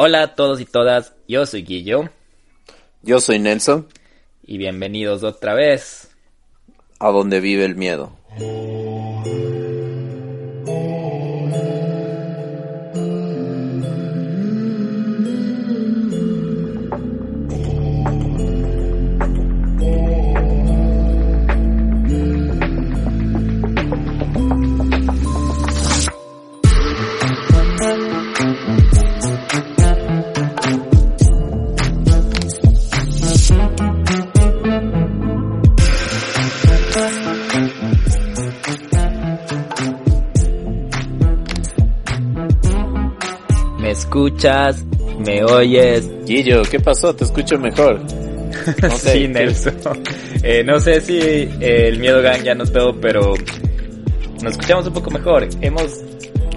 Hola a todos y todas, yo soy Guillo. Yo soy Nelson. Y bienvenidos otra vez a donde vive el miedo. Escuchas, me oyes. Guillo, ¿qué pasó? Te escucho mejor. No sé, sí, Nelson. Eh, no sé si eh, el miedo gang ya nos veo, pero nos escuchamos un poco mejor. Hemos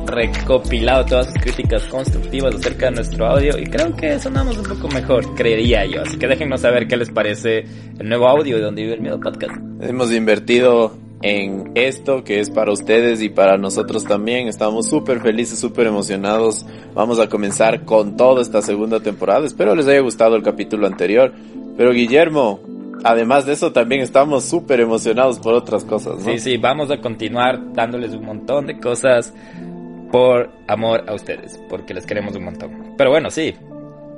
recopilado todas sus críticas constructivas acerca de nuestro audio y creo que sonamos un poco mejor, creería yo. Así que déjenos saber qué les parece el nuevo audio de Donde Vive el Miedo Podcast. Hemos invertido en esto que es para ustedes y para nosotros también. Estamos súper felices, súper emocionados. Vamos a comenzar con toda esta segunda temporada. Espero les haya gustado el capítulo anterior. Pero Guillermo, además de eso también estamos súper emocionados por otras cosas. ¿no? Sí, sí, vamos a continuar dándoles un montón de cosas por amor a ustedes, porque les queremos un montón. Pero bueno, sí,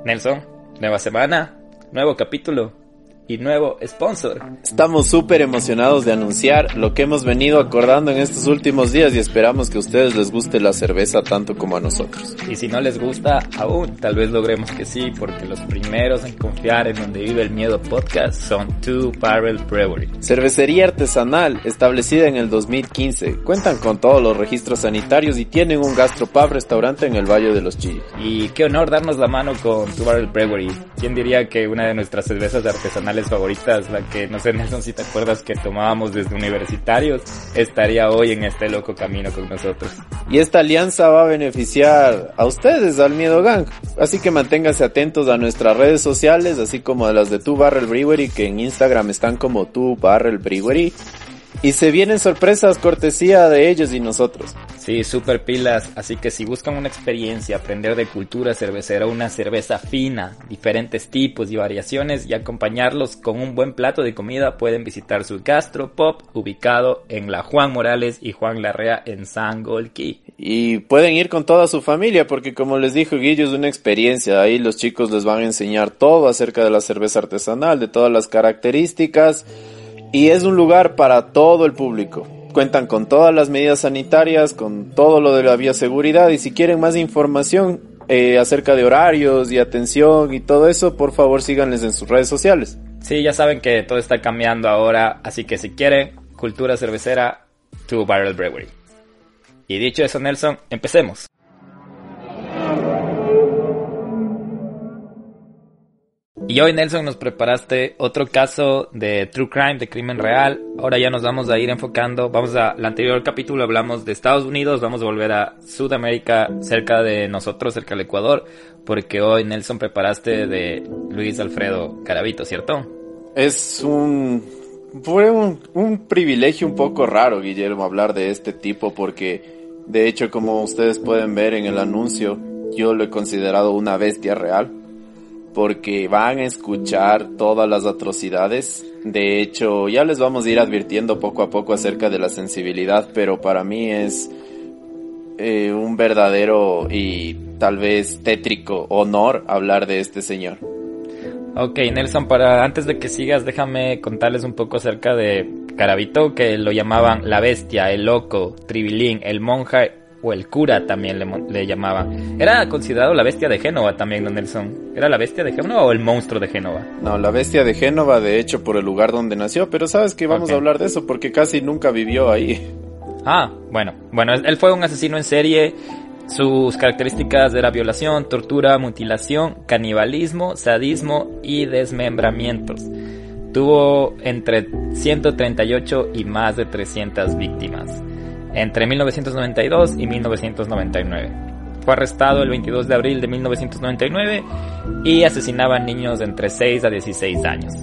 Nelson, nueva semana, nuevo capítulo y nuevo sponsor. Estamos súper emocionados de anunciar lo que hemos venido acordando en estos últimos días y esperamos que a ustedes les guste la cerveza tanto como a nosotros. Y si no les gusta aún, tal vez logremos que sí, porque los primeros en confiar en donde vive el miedo podcast son Two Barrel Brewery. Cervecería artesanal establecida en el 2015. Cuentan con todos los registros sanitarios y tienen un gastropub restaurante en el Valle de los Chillos. Y qué honor darnos la mano con Two Barrel Brewery. ¿Quién diría que una de nuestras cervezas artesanales favoritas, la que no sé Nelson si te acuerdas que tomábamos desde universitarios, estaría hoy en este loco camino con nosotros. Y esta alianza va a beneficiar a ustedes, al Miedo Gang. Así que manténganse atentos a nuestras redes sociales, así como a las de Tu Barrel Brewery, que en Instagram están como Tu Barrel Brewery. Y se vienen sorpresas cortesía de ellos y nosotros. Sí, super pilas. Así que si buscan una experiencia, aprender de cultura cervecera, una cerveza fina, diferentes tipos y variaciones y acompañarlos con un buen plato de comida, pueden visitar su Gastropop ubicado en la Juan Morales y Juan Larrea en Sangolquí. Y pueden ir con toda su familia porque como les dijo Guillo es una experiencia. Ahí los chicos les van a enseñar todo acerca de la cerveza artesanal, de todas las características y es un lugar para todo el público. Cuentan con todas las medidas sanitarias, con todo lo de la bioseguridad y si quieren más información eh, acerca de horarios y atención y todo eso, por favor síganles en sus redes sociales. Sí, ya saben que todo está cambiando ahora, así que si quieren cultura cervecera, Two Barrel Brewery. Y dicho eso, Nelson, empecemos. Y hoy, Nelson, nos preparaste otro caso de True Crime, de crimen real. Ahora ya nos vamos a ir enfocando. Vamos a, el anterior capítulo hablamos de Estados Unidos, vamos a volver a Sudamérica, cerca de nosotros, cerca del Ecuador, porque hoy, Nelson, preparaste de Luis Alfredo Caravito, ¿cierto? Es un, fue un, un privilegio un poco raro, Guillermo, hablar de este tipo, porque de hecho, como ustedes pueden ver en el anuncio, yo lo he considerado una bestia real porque van a escuchar todas las atrocidades. De hecho, ya les vamos a ir advirtiendo poco a poco acerca de la sensibilidad, pero para mí es eh, un verdadero y tal vez tétrico honor hablar de este señor. Ok, Nelson, para antes de que sigas, déjame contarles un poco acerca de Carabito, que lo llamaban la bestia, el loco, Tribilín, el monja o el cura también le, llamaban. Era considerado la bestia de Génova también, don Nelson. ¿Era la bestia de Génova o el monstruo de Génova? No, la bestia de Génova, de hecho, por el lugar donde nació, pero sabes que vamos a hablar de eso porque casi nunca vivió ahí. Ah, bueno, bueno, él fue un asesino en serie. Sus características era violación, tortura, mutilación, canibalismo, sadismo y desmembramientos. Tuvo entre 138 y más de 300 víctimas entre 1992 y 1999. Fue arrestado el 22 de abril de 1999 y asesinaba a niños de entre 6 a 16 años.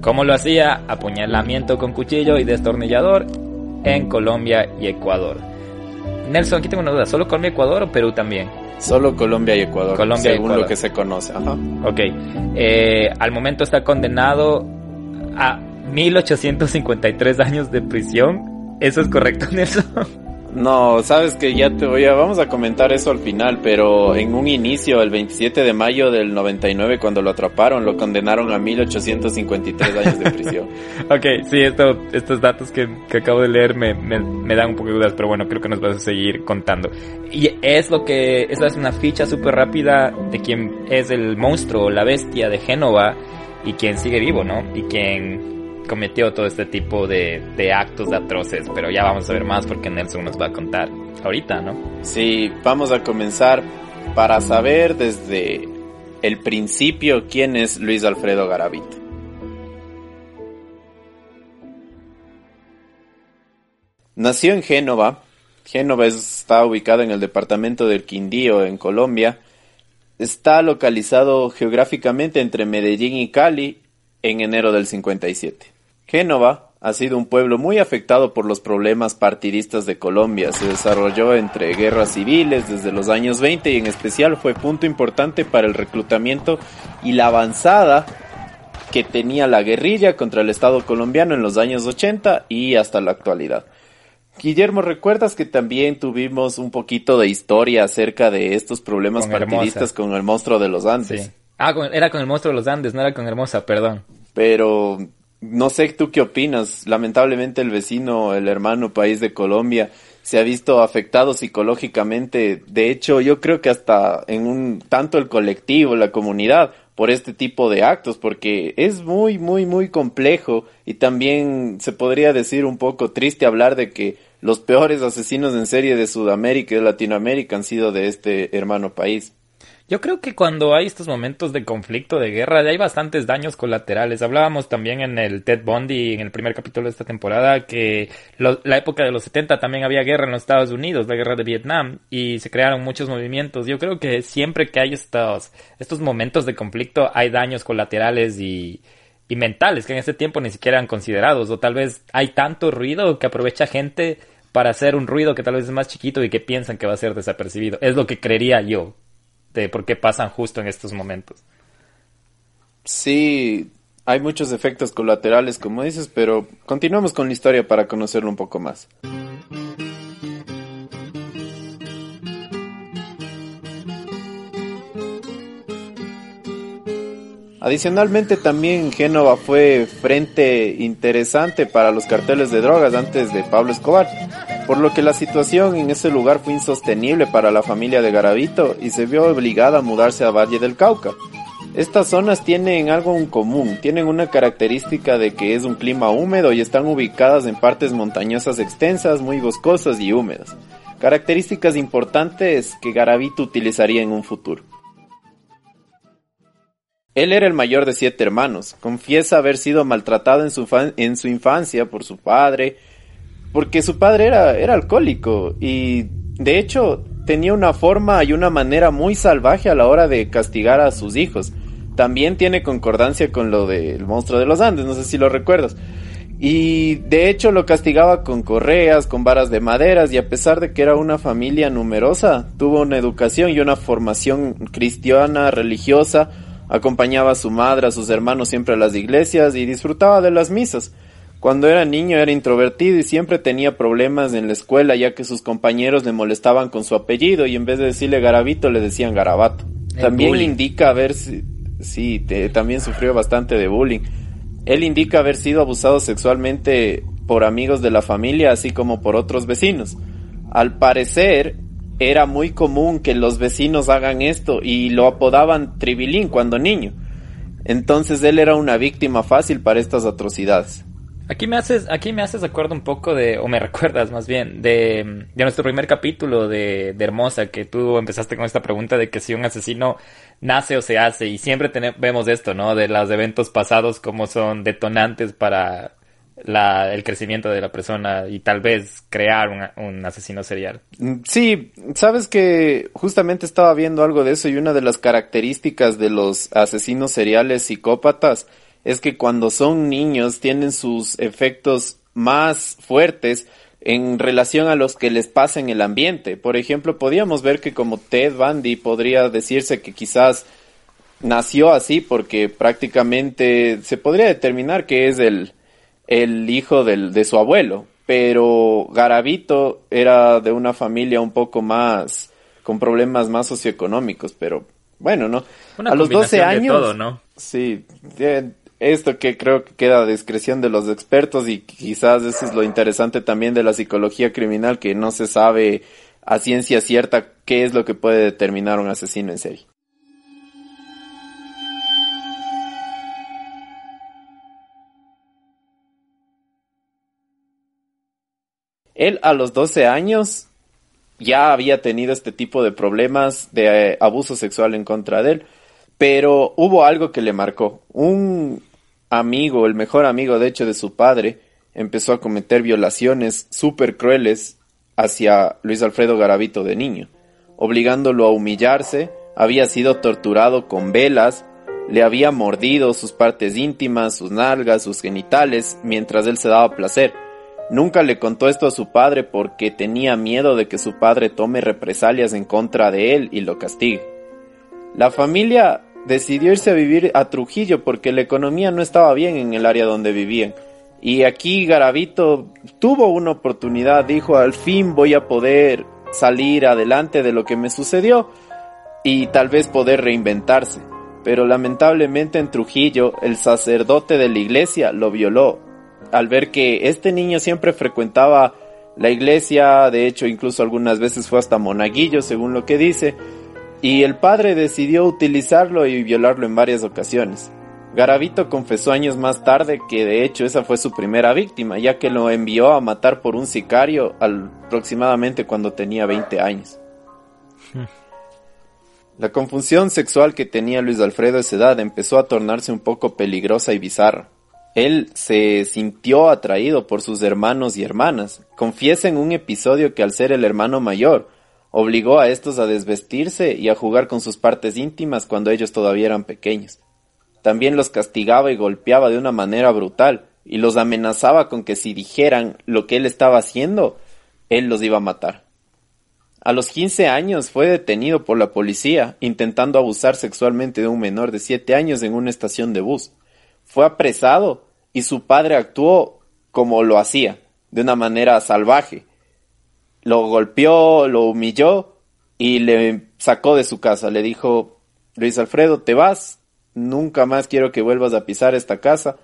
¿Cómo lo hacía? Apuñalamiento con cuchillo y destornillador en Colombia y Ecuador. Nelson, aquí tengo una duda, ¿solo Colombia, Ecuador o Perú también? Solo Colombia y Ecuador, Colombia según y Ecuador. lo que se conoce. Ajá. Ok. Eh, al momento está condenado a 1853 años de prisión. ¿Eso es correcto, Nelson? No, sabes que ya te voy a, vamos a comentar eso al final, pero en un inicio, el 27 de mayo del 99, cuando lo atraparon, lo condenaron a 1853 años de prisión. ok, sí, esto, estos datos que, que acabo de leer me, me, me, dan un poco de dudas, pero bueno, creo que nos vas a seguir contando. Y es lo que, esa es una ficha súper rápida de quién es el monstruo, la bestia de Génova, y quien sigue vivo, ¿no? Y quien cometió todo este tipo de, actos de atroces, pero ya vamos a ver más porque Nelson nos va a contar ahorita, ¿no? Sí, vamos a comenzar para saber desde el principio quién es Luis Alfredo Garavito. Nació en Génova. Génova está ubicada en el departamento del Quindío, en Colombia. Está localizado geográficamente entre Medellín y Cali en enero del 57. Génova ha sido un pueblo muy afectado por los problemas partidistas de Colombia. Se desarrolló entre guerras civiles desde los años 20 y en especial fue punto importante para el reclutamiento y la avanzada que tenía la guerrilla contra el Estado colombiano en los años 80 y hasta la actualidad. Guillermo, ¿recuerdas que también tuvimos un poquito de historia acerca de estos problemas Con partidistas Hermosa. con el monstruo de los Andes? Sí. Ah, con- era con el monstruo de los Andes, no era con Hermosa, perdón. Pero no sé tú qué opinas. Lamentablemente el vecino, el hermano país de Colombia, se ha visto afectado psicológicamente. De hecho, yo creo que hasta en un tanto el colectivo, la comunidad, por este tipo de actos, porque es muy, muy, muy complejo y también se podría decir un poco triste hablar de que los peores asesinos en serie de Sudamérica y de Latinoamérica han sido de este hermano país. Yo creo que cuando hay estos momentos de conflicto, de guerra, hay bastantes daños colaterales. Hablábamos también en el Ted Bundy, en el primer capítulo de esta temporada, que la época de los 70 también había guerra en los Estados Unidos, la guerra de Vietnam, y se crearon muchos movimientos. Yo creo que siempre que hay estos, estos momentos de conflicto, hay daños colaterales y, y mentales que en ese tiempo ni siquiera eran considerados, o tal vez hay tanto ruido que aprovecha gente para hacer un ruido que tal vez es más chiquito y que piensan que va a ser desapercibido. Es lo que creería yo de por qué pasan justo en estos momentos. Sí, hay muchos efectos colaterales, como dices, pero continuamos con la historia para conocerlo un poco más. Adicionalmente también Génova fue frente interesante para los carteles de drogas antes de Pablo Escobar, por lo que la situación en ese lugar fue insostenible para la familia de Garavito y se vio obligada a mudarse a Valle del Cauca. Estas zonas tienen algo en común, tienen una característica de que es un clima húmedo y están ubicadas en partes montañosas extensas, muy boscosas y húmedas. Características importantes que Garavito utilizaría en un futuro. Él era el mayor de siete hermanos. Confiesa haber sido maltratado en su, en su infancia por su padre, porque su padre era, era alcohólico y de hecho tenía una forma y una manera muy salvaje a la hora de castigar a sus hijos. También tiene concordancia con lo del monstruo de los Andes, no sé si lo recuerdas. Y de hecho lo castigaba con correas, con varas de maderas y a pesar de que era una familia numerosa, tuvo una educación y una formación cristiana, religiosa, acompañaba a su madre, a sus hermanos siempre a las iglesias y disfrutaba de las misas. Cuando era niño era introvertido y siempre tenía problemas en la escuela ya que sus compañeros le molestaban con su apellido y en vez de decirle Garavito le decían Garabato. El También bullying. indica haber si- sí, te- también sufrió bastante de bullying. Él indica haber sido abusado sexualmente por amigos de la familia así como por otros vecinos. Al parecer era muy común que los vecinos hagan esto y lo apodaban Tribilín cuando niño. Entonces él era una víctima fácil para estas atrocidades. Aquí me haces, aquí me haces acuerdo un poco de, o me recuerdas más bien, de, de nuestro primer capítulo de, de Hermosa, que tú empezaste con esta pregunta de que si un asesino nace o se hace, y siempre tene- vemos esto, ¿no? De los eventos pasados como son detonantes para la, el crecimiento de la persona y tal vez crear un, un asesino serial. Mm, Sí, sabes que justamente estaba viendo algo de eso y una de las características de los asesinos seriales psicópatas es que cuando son niños tienen sus efectos más fuertes en relación a los que les pasa en el ambiente. Por ejemplo, podríamos ver que como Ted Bundy podría decirse que quizás nació así porque prácticamente se podría determinar que es el, el hijo del, de su abuelo, pero Garavito era de una familia un poco más con problemas más socioeconómicos, pero bueno, ¿no? a los 12 años, ¿no? Sí, esto que creo que queda a discreción de los expertos y quizás eso es lo interesante también de la psicología criminal que no se sabe a ciencia cierta qué es lo que puede determinar un asesino en serie. Él a los 12 años ya había tenido este tipo de problemas de eh, abuso sexual en contra de él, pero hubo algo que le marcó. Un amigo, el mejor amigo de hecho de su padre, empezó a cometer violaciones súper crueles hacia Luis Alfredo Garavito de niño, obligándolo a humillarse, había sido torturado con velas, le había mordido sus partes íntimas, sus nalgas, sus genitales, mientras él se daba placer Nunca le contó esto a su padre porque tenía miedo de que su padre tome represalias en contra de él y lo castigue. La familia decidió irse a vivir a Trujillo porque la economía no estaba bien en el área donde vivían. Y aquí Garavito tuvo una oportunidad, dijo, al fin voy a poder salir adelante de lo que me sucedió y tal vez poder reinventarse. Pero lamentablemente en Trujillo el sacerdote de la iglesia lo violó al ver que este niño siempre frecuentaba la iglesia, de hecho incluso algunas veces fue hasta monaguillo, según lo que dice, y el padre decidió utilizarlo y violarlo en varias ocasiones. Garavito confesó años más tarde que de hecho esa fue su primera víctima, ya que lo envió a matar por un sicario aproximadamente cuando tenía 20 años. Hmm. La confusión sexual que tenía Luis Alfredo a esa edad empezó a tornarse un poco peligrosa y bizarra. Él se sintió atraído por sus hermanos y hermanas. Confiesa en un episodio que al ser el hermano mayor, obligó a estos a desvestirse y a jugar con sus partes íntimas cuando ellos todavía eran pequeños. También los castigaba y golpeaba de una manera brutal, y los amenazaba con que si dijeran lo que él estaba haciendo, él los iba a matar. A los 15 años fue detenido por la policía intentando abusar sexualmente de un menor de 7 años en una estación de bus. Fue apresado y su padre actuó como lo hacía, de una manera salvaje. Lo golpeó, lo humilló y le sacó de su casa. Le dijo, Luis Alfredo, te vas, nunca más quiero que vuelvas a pisar esta casa.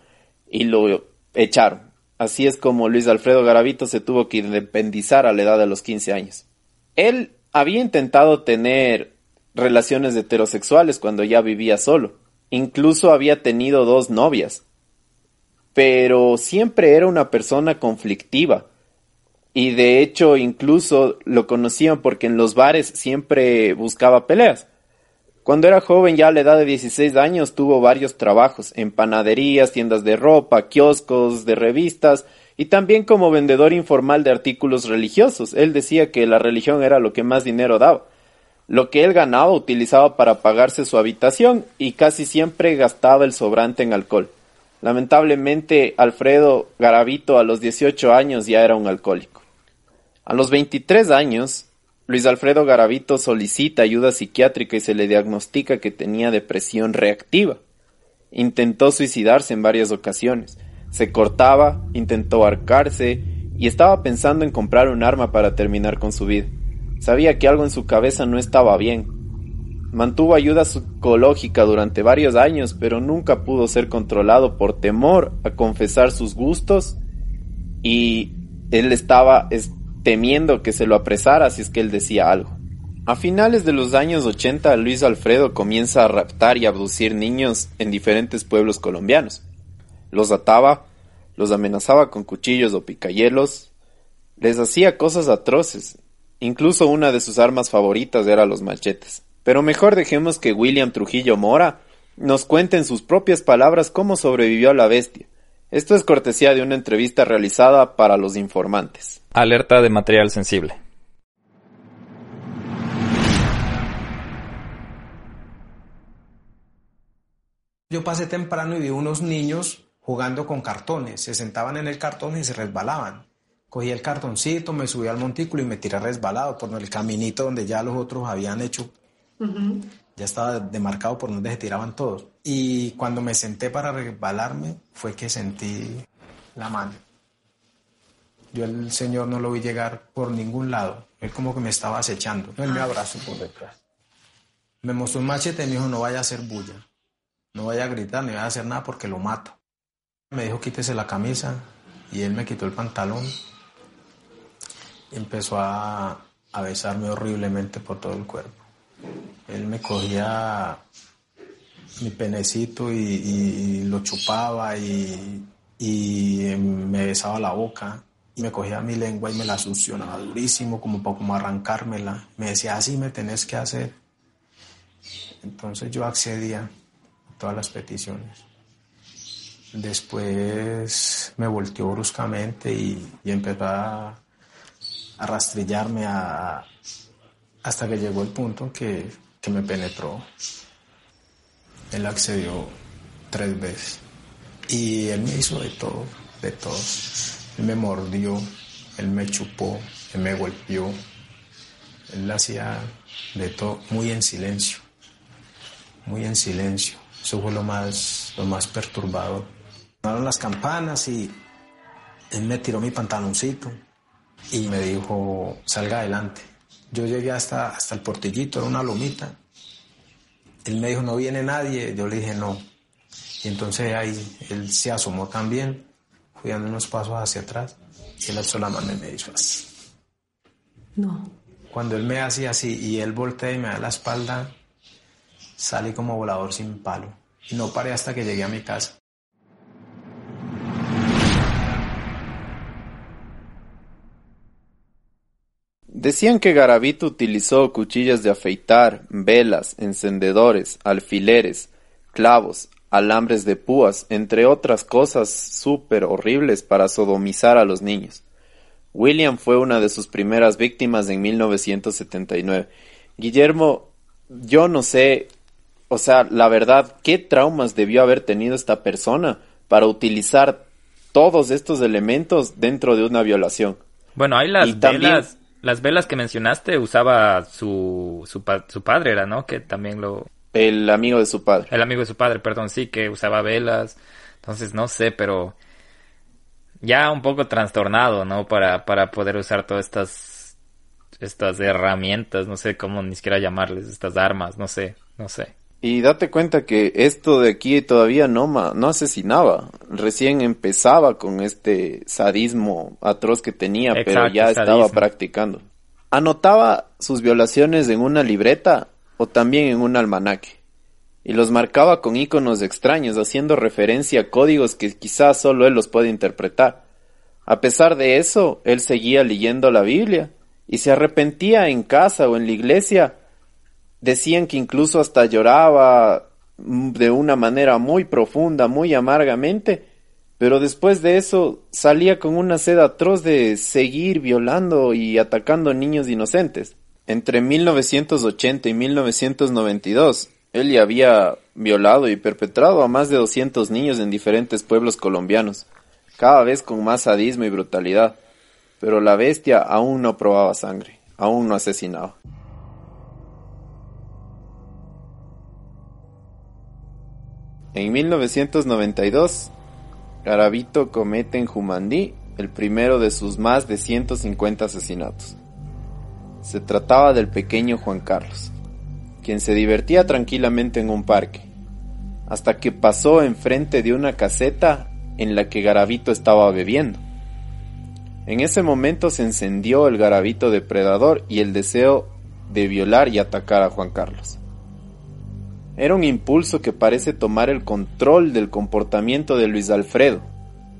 Y lo echaron. Así es como Luis Alfredo Garavito se tuvo que independizar a la edad de los 15 años. Él había intentado tener relaciones heterosexuales cuando ya vivía solo. Incluso había tenido dos novias pero siempre era una persona conflictiva. Y de hecho incluso lo conocían porque en los bares siempre buscaba peleas. Cuando era joven, ya a la edad de 16 años, tuvo varios trabajos en panaderías, tiendas de ropa, kioscos, de revistas y también como vendedor informal de artículos religiosos. Él decía que la religión era lo que más dinero daba. Lo que él ganaba utilizaba para pagarse su habitación y casi siempre gastaba el sobrante en alcohol. Lamentablemente, Alfredo Garavito a los 18 años ya era un alcohólico. A los 23 años, Luis Alfredo Garavito solicita ayuda psiquiátrica y se le diagnostica que tenía depresión reactiva. Intentó suicidarse en varias ocasiones. Se cortaba, intentó arcarse y estaba pensando en comprar un arma para terminar con su vida. Sabía que algo en su cabeza no estaba bien Mantuvo ayuda psicológica durante varios años, pero nunca pudo ser controlado por temor a confesar sus gustos y él estaba temiendo que se lo apresara si es que él decía algo. A finales de los años 80, Luis Alfredo comienza a raptar y abducir niños en diferentes pueblos colombianos. Los ataba, los amenazaba con cuchillos o picayelos, les hacía cosas atroces. Incluso una de sus armas favoritas era los machetes. Pero mejor dejemos que William Trujillo Mora nos cuente en sus propias palabras cómo sobrevivió a la bestia. Esto es cortesía de una entrevista realizada para los informantes. Alerta de material sensible. Yo pasé temprano y vi unos niños jugando con cartones. Se sentaban en el cartón y se resbalaban Cogí el cartoncito, me subí al montículo y me tiré resbalado por el caminito donde ya los otros habían hecho. Ya estaba demarcado por donde se tiraban todos. Y cuando me senté para resbalarme, fue que sentí la mano. Yo el Señor no lo vi llegar por ningún lado. Él como que me estaba acechando. Él me abrazó por detrás. Me mostró un machete y me dijo, no vaya a hacer bulla. No vaya a gritar, ni vaya a hacer nada porque lo mato. Me dijo, quítese la camisa. Y él me quitó el pantalón. Y empezó a, a besarme horriblemente por todo el cuerpo. Él me cogía mi penecito y, lo chupaba y, me besaba la boca y me cogía mi lengua y me la succionaba durísimo como para como arrancármela. Me decía, así me tenés que hacer. Entonces yo accedía a todas las peticiones. Después me volteó bruscamente y, y empezó a, a rastrillarme a, hasta que llegó el punto que, que me penetró. Él accedió tres veces. Y él me hizo de todo, de todo. Él me mordió, él me chupó, él me golpeó. Él hacía de todo muy en silencio, muy en silencio. Eso fue lo más, lo más perturbador. Sonaron las campanas y él me tiró mi pantaloncito y me dijo, salga adelante. Yo llegué hasta, hasta el portillito, era una lomita. Él me dijo, no viene nadie. Yo le dije, no. Y entonces ahí él se asomó también, fui dando unos pasos hacia atrás y él alzó la mano y me hizo así. No. Cuando él me hacía así y él voltea y me da la espalda, salí como volador sin palo. Y no paré hasta que llegué a mi casa. Decían que Garavito utilizó cuchillas de afeitar, velas, encendedores, alfileres, clavos, alambres de púas, entre otras cosas súper horribles para sodomizar a los niños. William fue una de sus primeras víctimas en 1979. Guillermo, yo no sé, o sea, la verdad, ¿qué traumas debió haber tenido esta persona para utilizar todos estos elementos dentro de una violación? Bueno, hay las Y también- velas, las velas que mencionaste usaba su, su, pa- su padre, era, ¿no? Que también lo, El amigo de su padre. el amigo de su padre, perdón, sí, que usaba velas. Entonces, no sé, pero ya un poco trastornado, ¿no? Para, para poder usar todas estas, estas herramientas, no sé cómo ni siquiera llamarles, estas armas, no sé, no sé. Y date cuenta que esto de aquí todavía no, ma- no asesinaba. Recién empezaba con este sadismo atroz que tenía, pero ya estaba sadismo. practicando. Anotaba sus violaciones en una libreta o también en un almanaque. Y los marcaba con iconos extraños, haciendo referencia a códigos que quizás solo él los puede interpretar. A pesar de eso, él seguía leyendo la Biblia y se arrepentía en casa o en la iglesia Decían que incluso hasta lloraba mm, de una manera muy profunda, muy amargamente, pero después de eso salía con una sed atroz de seguir violando y atacando niños inocentes. Entre 1980 y 1992, él ya había violado y perpetrado a más de 200 niños en diferentes pueblos colombianos, cada vez con más sadismo y brutalidad. Pero la bestia aún no probaba sangre, aún no asesinaba. En 1992, Garavito comete en Jumandí el primero de sus más de 150 asesinatos. Se trataba del pequeño Juan Carlos, quien se divertía tranquilamente en un parque, hasta que pasó enfrente de una caseta en la que Garavito estaba bebiendo. En ese momento se encendió el Garavito depredador y el deseo de violar y atacar a Juan Carlos. Era un impulso que parece tomar el control del comportamiento de Luis Alfredo.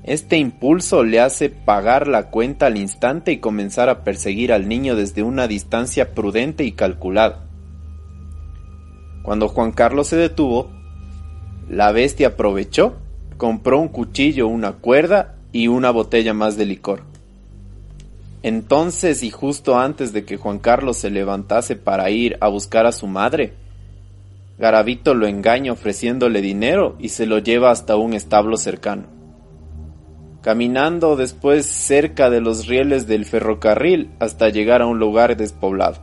Este impulso le hace pagar la cuenta al instante y comenzar a perseguir al niño desde una distancia prudente y calculada. Cuando Juan Carlos se detuvo, la bestia aprovechó, compró un cuchillo, una cuerda y una botella más de licor. Entonces y justo antes de que Juan Carlos se levantase para ir a buscar a su madre, Garavito lo engaña ofreciéndole dinero y se lo lleva hasta un establo cercano. caminando después cerca de los rieles del ferrocarril hasta llegar a un lugar despoblado.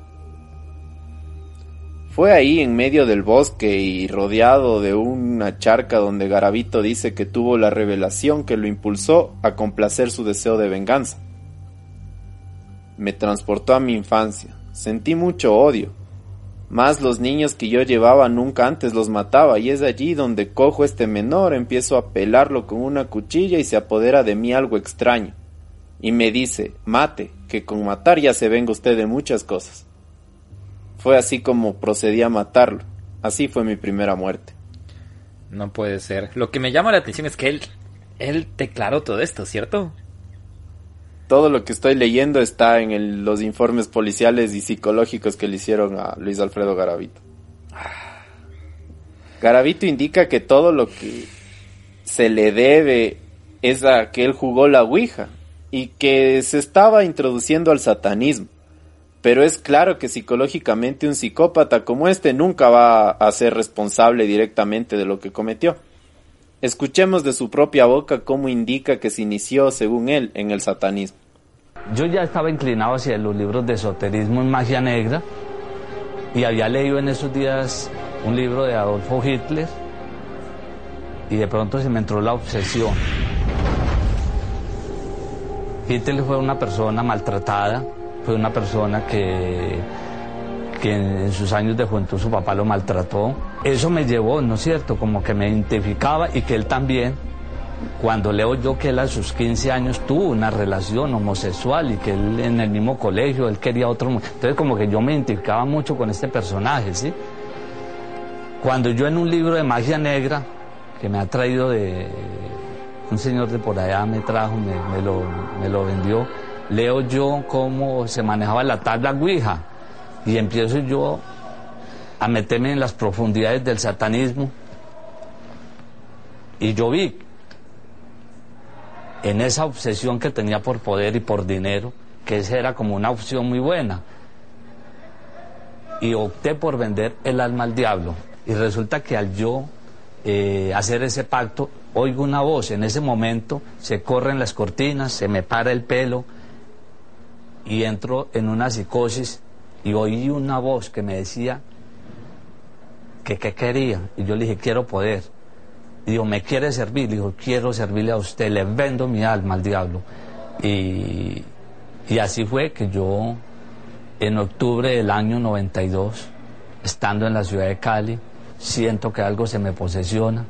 Fue ahí en medio del bosque y rodeado de una charca donde Garavito dice que tuvo la revelación que lo impulsó a complacer su deseo de venganza. Me transportó a mi infancia, sentí mucho odio, más los niños que yo llevaba nunca antes los mataba y es allí donde cojo este menor, empiezo a pelarlo con una cuchilla y se apodera de mí algo extraño. Y me dice, mate, que con matar ya se venga usted de muchas cosas. Fue así como procedí a matarlo. Así fue mi primera muerte. No puede ser. Lo que me llama la atención es que él, él declaró todo esto, ¿cierto? Todo lo que estoy leyendo está en los informes policiales y psicológicos que le hicieron a Luis Alfredo Garavito. Garavito indica que todo lo que se le debe es a que él jugó la Ouija y que se estaba introduciendo al satanismo. Pero es claro que psicológicamente un psicópata como este nunca va a ser responsable directamente de lo que cometió. Escuchemos de su propia boca cómo indica que se inició, según él, en el satanismo. Yo ya estaba inclinado hacia los libros de esoterismo en magia negra y había leído en esos días un libro de Adolfo Hitler y de pronto se me entró la obsesión. Hitler fue una persona maltratada, fue una persona que, que en sus años de juventud su papá lo maltrató. Eso me llevó, ¿no es cierto?, como que me identificaba y que él también cuando leo yo que él a sus 15 años tuvo una relación homosexual y que él en el mismo colegio, él quería otro... Entonces como que yo me identificaba mucho con este personaje, ¿sí? Cuando yo en un libro de magia negra, que me ha traído de... Un señor de por allá me trajo, me, lo, me lo vendió, leo yo cómo se manejaba la tabla Ouija y empiezo yo a meterme en las profundidades del satanismo y yo vi en esa obsesión que tenía por poder y por dinero, que esa era como una opción muy buena. Y opté por vender el alma al diablo. Y resulta que al yo eh, hacer ese pacto, oigo una voz. En ese momento se corren las cortinas, se me para el pelo y entro en una psicosis y oí una voz que me decía que qué quería. Y yo le dije, quiero poder. Digo, ¿me quiere servir? Dijo, quiero servirle a usted, le vendo mi alma al diablo. Y, y así fue que yo, en octubre del año 92, estando en la ciudad de Cali, siento que algo se me posesiona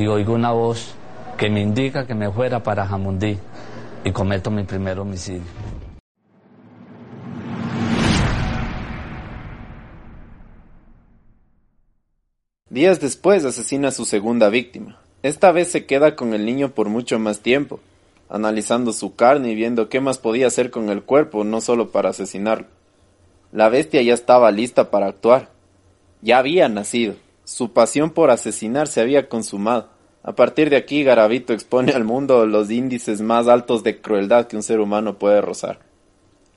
y oigo una voz que me indica que me fuera para Jamundí y cometo mi primer homicidio. Días después asesina a su segunda víctima. Esta vez se queda con el niño por mucho más tiempo, analizando su carne y viendo qué más podía hacer con el cuerpo, no solo para asesinarlo. La bestia ya estaba lista para actuar. Ya había nacido. Su pasión por asesinar se había consumado. A partir de aquí, Garavito expone al mundo los índices más altos de crueldad que un ser humano puede rozar.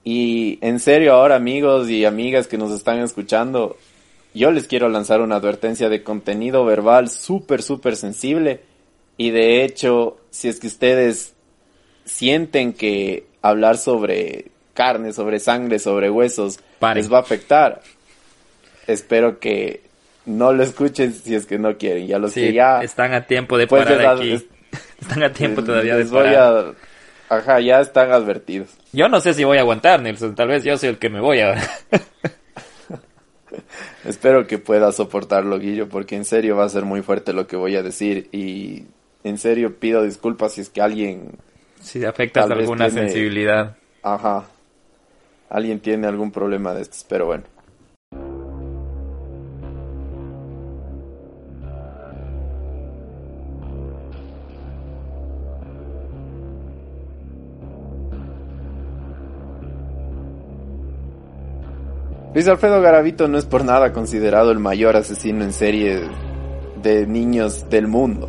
Y en serio ahora amigos y amigas que nos están escuchando, yo les quiero lanzar una advertencia de contenido verbal súper, súper sensible. Y de hecho, si es que ustedes sienten que hablar sobre carne, sobre sangre, sobre huesos les va a afectar, espero que no lo escuchen si es que no quieren. Ya los que ya están a tiempo de parar aquí. están a tiempo todavía de parar. ajá, ya están advertidos. Yo no sé si voy a aguantar, Nelson. Tal vez yo soy el que me voy a... Espero que pueda soportarlo, Guillo, porque en serio va a ser muy fuerte lo que voy a decir y en serio pido disculpas si es que alguien... Si afectas alguna sensibilidad. Ajá. Alguien tiene algún problema de estos, pero bueno. Luis Alfredo Garavito no es por nada considerado el mayor asesino en serie de niños del mundo,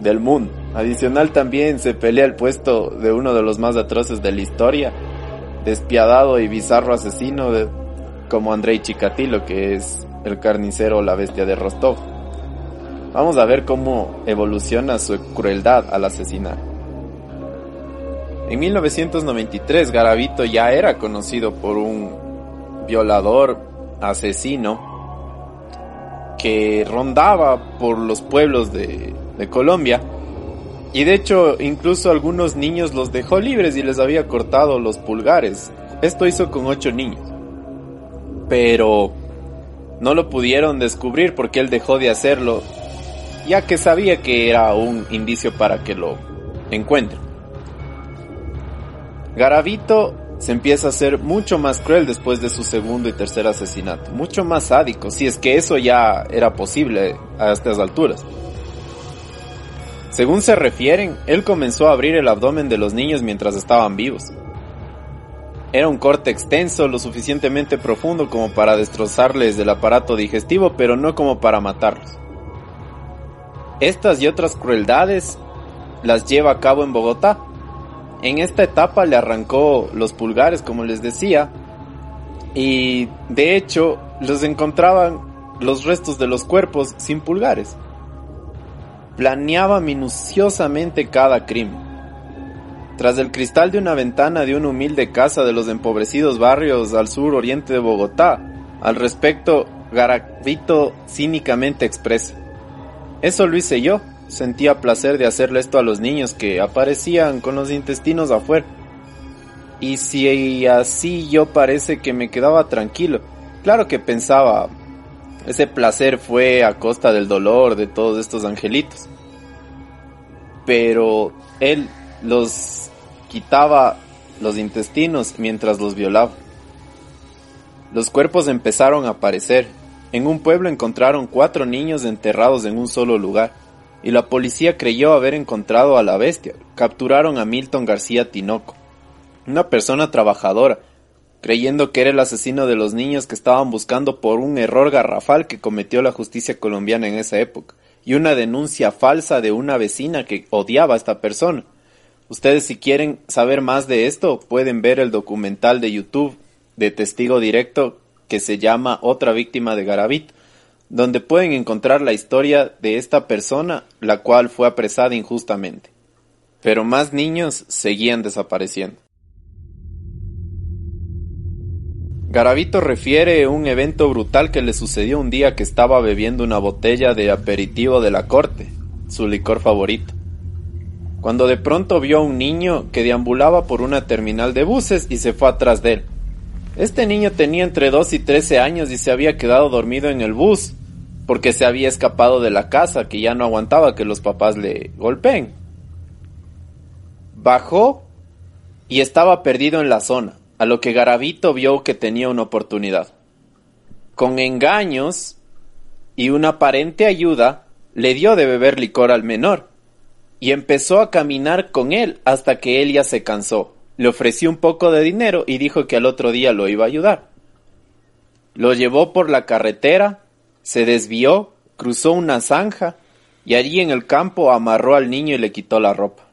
del mundo. Adicional también se pelea el puesto de uno de los más atroces de la historia, despiadado y bizarro asesino como Andrei Chikatilo, que es el carnicero o la bestia de Rostov. Vamos a ver cómo evoluciona su crueldad al asesinar. En 1993 Garavito ya era conocido por un violador, asesino, que rondaba por los pueblos de, Colombia y de hecho, incluso algunos niños los dejó libres y les había cortado los pulgares. Esto hizo con ocho niños. Pero no lo pudieron descubrir porque él dejó de hacerlo, ya que sabía que era un indicio para que lo encuentren. Garavito se empieza a ser mucho más cruel después de su segundo y tercer asesinato, mucho más sádico, si es que eso ya era posible a estas alturas. Según se refieren, él comenzó a abrir el abdomen de los niños mientras estaban vivos. Era un corte extenso, lo suficientemente profundo como para destrozarles el aparato digestivo, pero no como para matarlos. Estas y otras crueldades las lleva a cabo en Bogotá. En esta etapa le arrancó los pulgares, como les decía, y de hecho los encontraban los restos de los cuerpos sin pulgares planeaba minuciosamente cada crimen. Tras el cristal de una ventana de una humilde casa de los empobrecidos barrios al sur oriente de Bogotá, al respecto, Garavito cínicamente expresa. Eso lo hice yo, sentía placer de hacerle esto a los niños que aparecían con los intestinos afuera. Y si así yo parece que me quedaba tranquilo, claro que pensaba, ese placer fue a costa del dolor de todos estos angelitos. Pero él los quitaba los intestinos mientras los violaba. Los cuerpos empezaron a aparecer. En un pueblo encontraron cuatro niños enterrados en un solo lugar, y la policía creyó haber encontrado a la bestia. Capturaron a Milton García Tinoco, una persona trabajadora, creyendo que era el asesino de los niños que estaban buscando por un error garrafal que cometió la justicia colombiana en esa época, y una denuncia falsa de una vecina que odiaba a esta persona. Ustedes si quieren saber más de esto, pueden ver el documental de YouTube de testigo directo que se llama Otra víctima de Garavito, donde pueden encontrar la historia de esta persona, la cual fue apresada injustamente. Pero más niños seguían desapareciendo. Garavito refiere un evento brutal que le sucedió un día que estaba bebiendo una botella de aperitivo de la corte, su licor favorito. Cuando de pronto vio a un niño que deambulaba por una terminal de buses y se fue atrás de él. Este niño tenía entre 2 y 13 años y se había quedado dormido en el bus porque se había escapado de la casa que ya no aguantaba que los papás le golpeen. Bajó y estaba perdido en la zona a lo que Garavito vio que tenía una oportunidad. Con engaños y una aparente ayuda, le dio de beber licor al menor, y empezó a caminar con él hasta que él ya se cansó. Le ofreció un poco de dinero y dijo que al otro día lo iba a ayudar. Lo llevó por la carretera, se desvió, cruzó una zanja, y allí en el campo amarró al niño y le quitó la ropa.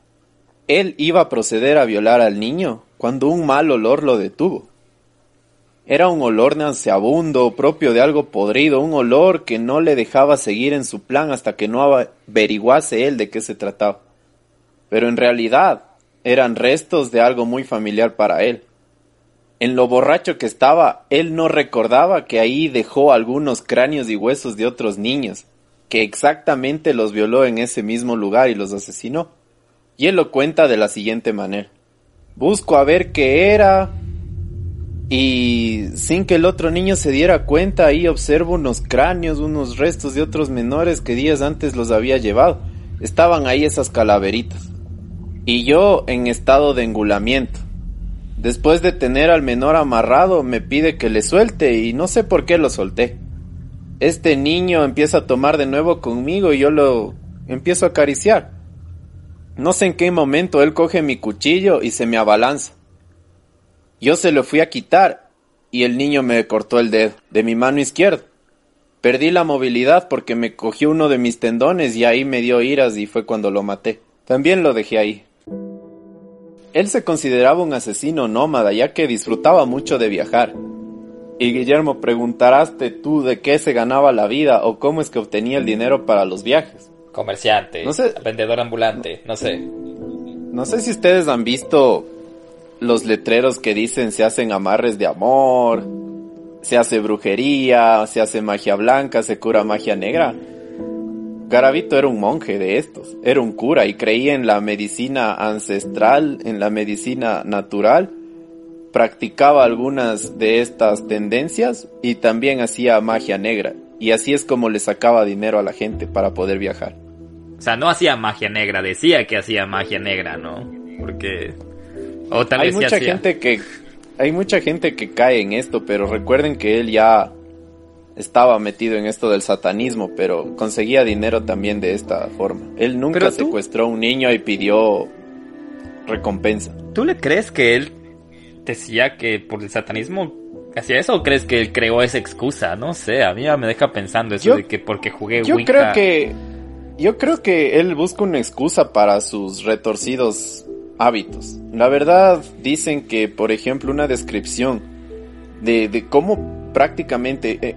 Él iba a proceder a violar al niño cuando un mal olor lo detuvo. Era un olor nauseabundo, propio de algo podrido, un olor que no le dejaba seguir en su plan hasta que no averiguase él de qué se trataba. Pero en realidad eran restos de algo muy familiar para él. En lo borracho que estaba, él no recordaba que ahí dejó algunos cráneos y huesos de otros niños, que exactamente los violó en ese mismo lugar y los asesinó. Y él lo cuenta de la siguiente manera busco a ver qué era. Y sin que el otro niño se diera cuenta, ahí observo unos cráneos, unos restos de otros menores que días antes los había llevado. Estaban ahí esas calaveritas. Y yo en estado de engulamiento. Después de tener al menor amarrado, me pide que le suelte y no sé por qué lo solté. Este niño empieza a tomar de nuevo conmigo y yo lo empiezo a acariciar. No sé en qué momento él coge mi cuchillo y se me abalanza. Yo se lo fui a quitar y el niño me cortó el dedo de mi mano izquierda. Perdí la movilidad porque me cogió uno de mis tendones y ahí me dio iras y fue cuando lo maté. También lo dejé ahí. Él se consideraba un asesino nómada ya que disfrutaba mucho de viajar. Y Guillermo, preguntaraste tú de qué se ganaba la vida o cómo es que obtenía el dinero para los viajes. Comerciante, No sé. vendedor ambulante, no sé. No sé si ustedes han visto los letreros que dicen se hacen amarres de amor, se hace brujería, se hace magia blanca, se cura magia negra. Garavito era un monje de estos, era un cura y creía en la medicina ancestral, en la medicina natural, practicaba algunas de estas tendencias y también hacía magia negra. Y así es como le sacaba dinero a la gente para poder viajar. O sea, no hacía magia negra, decía que hacía magia negra, ¿no? Porque... O tal hay vez mucha hacía. gente que hay mucha gente que cae en esto, pero recuerden que él ya estaba metido en esto del satanismo, pero conseguía dinero también de esta forma. Él nunca secuestró a un niño y pidió recompensa. ¿Tú le crees que él decía que por el satanismo hacía eso o crees que él creó esa excusa? No sé, a mí ya me deja pensando eso Yo- de que porque jugué Yo Wicca... creo que yo creo que él busca una excusa para sus retorcidos hábitos. La verdad dicen que, por ejemplo, una descripción de, de cómo prácticamente eh,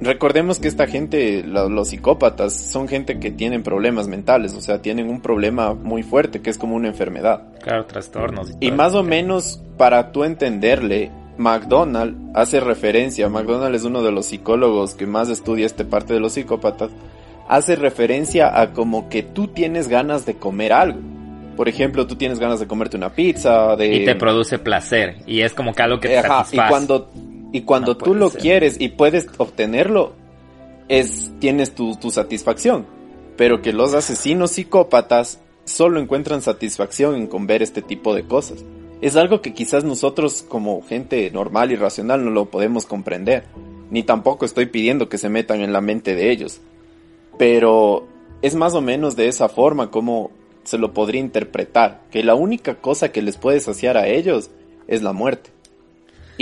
recordemos que esta gente, lo- los psicópatas, son gente que tienen problemas mentales, o sea, tienen un problema muy fuerte que es como una enfermedad. Claro, trastornos. Y todo más o menos para tú entenderle, McDonald hace referencia, McDonald es uno de los psicólogos que más estudia esta parte de los psicópatas, hace referencia a como que tú tienes ganas de comer algo. Por ejemplo, tú tienes ganas de comerte una pizza, de... Y te produce placer. Y es como que algo que te Ajá, y satisface. cuando, y cuando No tú lo ser. quieres y puedes obtenerlo, es, tienes tu, tu satisfacción. Pero que los asesinos psicópatas solo encuentran satisfacción en con ver este tipo de cosas. Es algo que quizás nosotros como gente normal y racional no lo podemos comprender. Ni tampoco estoy pidiendo que se metan en la mente de ellos. Pero es más o menos de esa forma como se lo podría interpretar. Que la única cosa que les puede saciar a ellos es la muerte.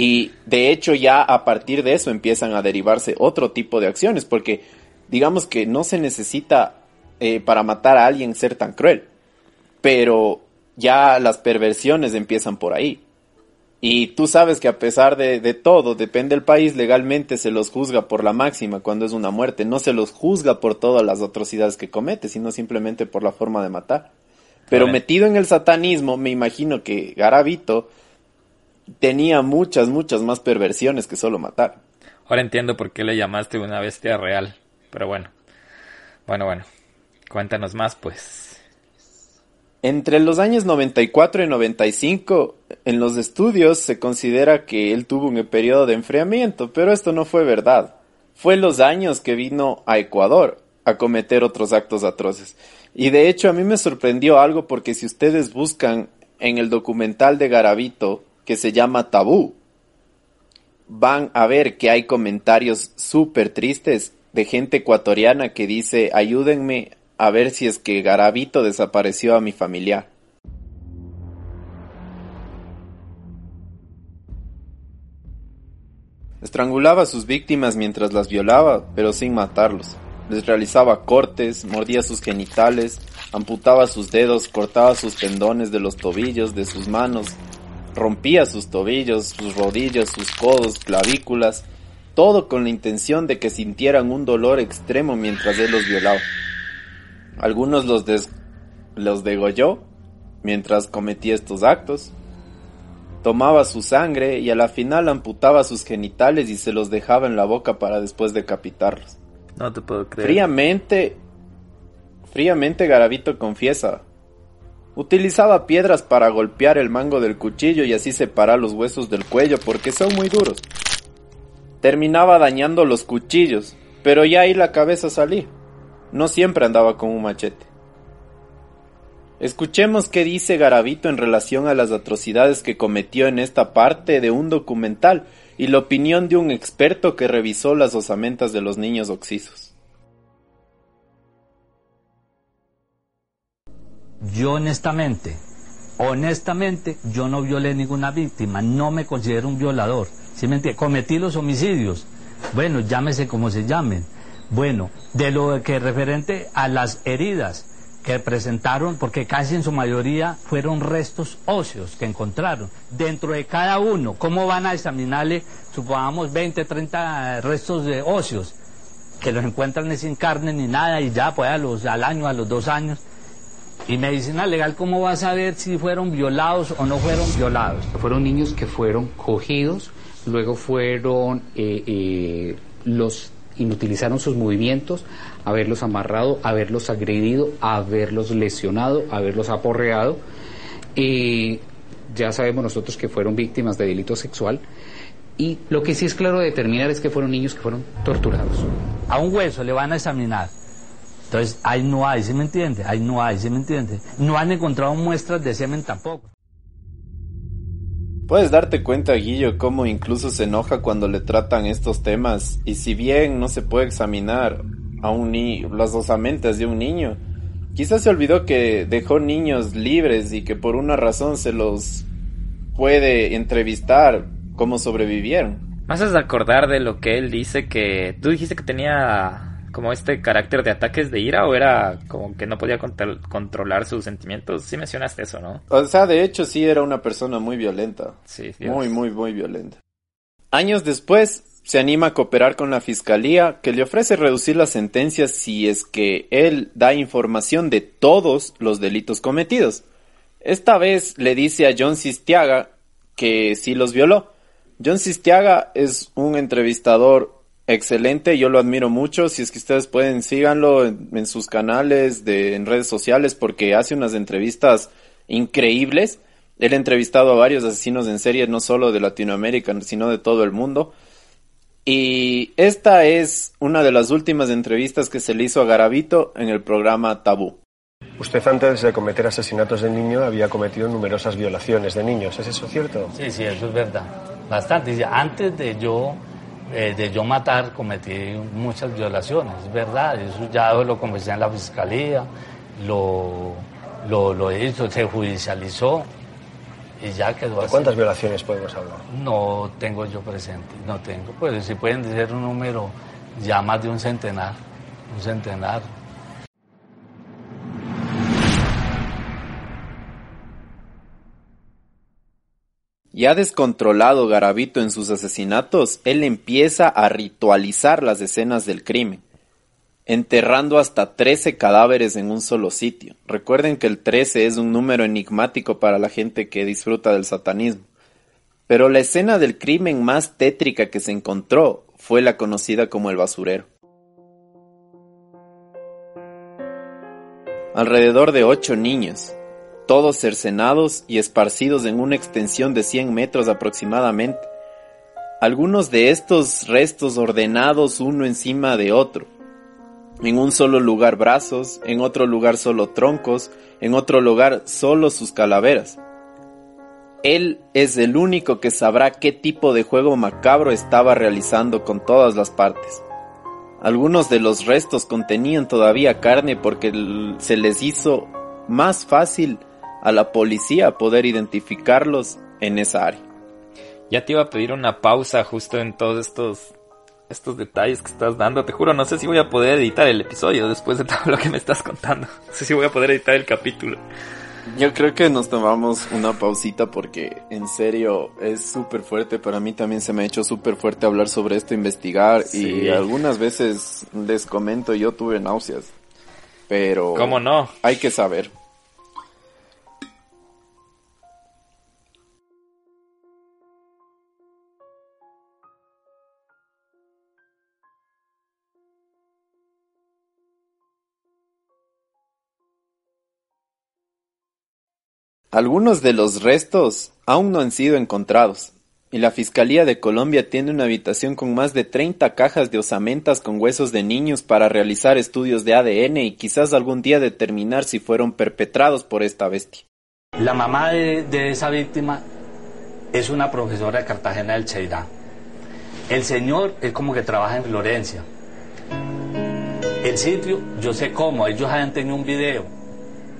Y de hecho ya a partir de eso empiezan a derivarse otro tipo de acciones, porque digamos que no se necesita eh, para matar a alguien ser tan cruel, pero ya las perversiones empiezan por ahí. Y tú sabes que a pesar de, de todo, depende del país, legalmente se los juzga por la máxima cuando es una muerte, no se los juzga por todas las atrocidades que comete, sino simplemente por la forma de matar. Pero metido en el satanismo, me imagino que Garavito tenía muchas, muchas más perversiones que solo matar. Ahora entiendo por qué le llamaste una bestia real. Pero bueno. Bueno, bueno. Cuéntanos más, pues. Entre los años 94 y 95, en los estudios se considera que él tuvo un periodo de enfriamiento, pero esto no fue verdad. Fue los años que vino a Ecuador a cometer otros actos atroces. Y de hecho a mí me sorprendió algo porque si ustedes buscan en el documental de Garavito que se llama Tabú, van a ver que hay comentarios súper tristes de gente ecuatoriana que dice ayúdenme a ver si es que Garavito desapareció a mi familiar. Estrangulaba a sus víctimas mientras las violaba, pero sin matarlos. Les realizaba cortes, mordía sus genitales, amputaba sus dedos, cortaba sus tendones de los tobillos, de sus manos, rompía sus tobillos, sus rodillas, sus codos, clavículas, todo con la intención de que sintieran un dolor extremo mientras él los violaba. Algunos los, des- los degolló mientras cometía estos actos. Tomaba su sangre y a la final amputaba sus genitales y se los dejaba en la boca para después decapitarlos. No te puedo creer. Fríamente, fríamente Garavito confiesa. Utilizaba piedras para golpear el mango del cuchillo y así separar los huesos del cuello porque son muy duros. Terminaba dañando los cuchillos, pero ya ahí la cabeza salía. No siempre andaba con un machete. Escuchemos qué dice Garavito en relación a las atrocidades que cometió en esta parte de un documental y la opinión de un experto que revisó las osamentas de los niños oxisos. Yo honestamente, honestamente, yo no violé ninguna víctima, no me considero un violador. ¿Sí me entiende? Cometí los homicidios. Bueno, llámese como se llamen. Bueno, de lo que referente a las heridas que presentaron, porque casi en su mayoría fueron restos óseos que encontraron. Dentro de cada uno, ¿cómo van a examinarle, supongamos, 20, 30 restos de óseos? Que los encuentran sin carne ni nada y ya, pues a los, al año, a los dos años. Y medicina legal, ¿cómo va a saber si fueron violados o no fueron violados? Fueron niños que fueron cogidos, luego fueron eh, eh, los inutilizaron sus movimientos, haberlos amarrado, haberlos agredido, haberlos lesionado, haberlos aporreado. Y ya sabemos nosotros que fueron víctimas de delito sexual. Y lo que sí es claro de determinar es que fueron niños que fueron torturados. A un hueso le van a examinar. Entonces, ahí no hay, ¿sí me entiende? Ahí no hay, ¿sí me entiende? No han encontrado muestras de semen tampoco. Puedes darte cuenta, Guillo, cómo incluso se enoja cuando le tratan estos temas. Y si bien no se puede examinar a un niño, las osamentas de un niño, quizás se olvidó que dejó niños libres y que por una razón se los puede entrevistar cómo sobrevivieron. Más es acordar de lo que él dice que tú dijiste que tenía como este carácter de ataques de ira o era como que no podía controlar sus sentimientos? Sí mencionaste eso, ¿no? O sea, de hecho sí era una persona muy violenta. Sí, muy, muy, muy violenta. Años después se anima a cooperar con la fiscalía que le ofrece reducir las sentencias si es que él da información de todos los delitos cometidos. Esta vez le dice a John Sistiaga que sí los violó. John Sistiaga es un entrevistador excelente, yo lo admiro mucho. Si es que ustedes pueden, síganlo en, sus canales, de, en redes sociales, porque hace unas entrevistas increíbles. Él ha entrevistado a varios asesinos en serie, no solo de Latinoamérica, sino de todo el mundo. Y esta es una de las últimas entrevistas que se le hizo a Garavito en el programa Tabú. Usted antes de cometer asesinatos de niño había cometido numerosas violaciones de niños, ¿es eso cierto? Sí, sí, eso es verdad. Bastante. Antes de yo eh, de yo matar cometí muchas violaciones, es verdad, eso ya lo conversé en la fiscalía, lo, lo, hizo, se judicializó y ya quedó así. ¿Cuántas violaciones podemos hablar? No tengo yo presente, no tengo, pues si pueden decir un número ya más de un centenar, un centenar. Ya descontrolado Garavito en sus asesinatos, él empieza a ritualizar las escenas del crimen, enterrando hasta 13 cadáveres en un solo sitio. Recuerden que el 13 es un número enigmático para la gente que disfruta del satanismo. Pero la escena del crimen más tétrica que se encontró fue la conocida como el basurero. Alrededor de ocho niños, todos cercenados y esparcidos en una extensión de 100 metros aproximadamente. Algunos de estos restos ordenados uno encima de otro. En un solo lugar brazos, en otro lugar solo troncos, en otro lugar solo sus calaveras. Él es el único que sabrá qué tipo de juego macabro estaba realizando con todas las partes. Algunos de los restos contenían todavía carne porque se les hizo más fácil a la policía poder identificarlos en esa área. Ya te iba a pedir una pausa justo en todos estos estos detalles que estás dando. Te juro, no sé si voy a poder editar el episodio después de todo lo que me estás contando. No sé si voy a poder editar el capítulo. Yo creo que nos tomamos una pausita porque en serio es súper fuerte. Para mí también se me ha hecho súper fuerte hablar sobre esto, investigar. Y algunas veces les comento, yo tuve náuseas. Pero... ¿Cómo no? Hay que saber. Algunos de los restos aún no han sido encontrados, y la Fiscalía de Colombia tiene una habitación con más de 30 cajas de osamentas con huesos de niños para realizar estudios de ADN y quizás algún día determinar si fueron perpetrados por esta bestia. La mamá de, esa víctima es una profesora de Cartagena del Cheirá. El señor es como que trabaja en Florencia. El sitio, yo sé cómo, ellos han tenido un video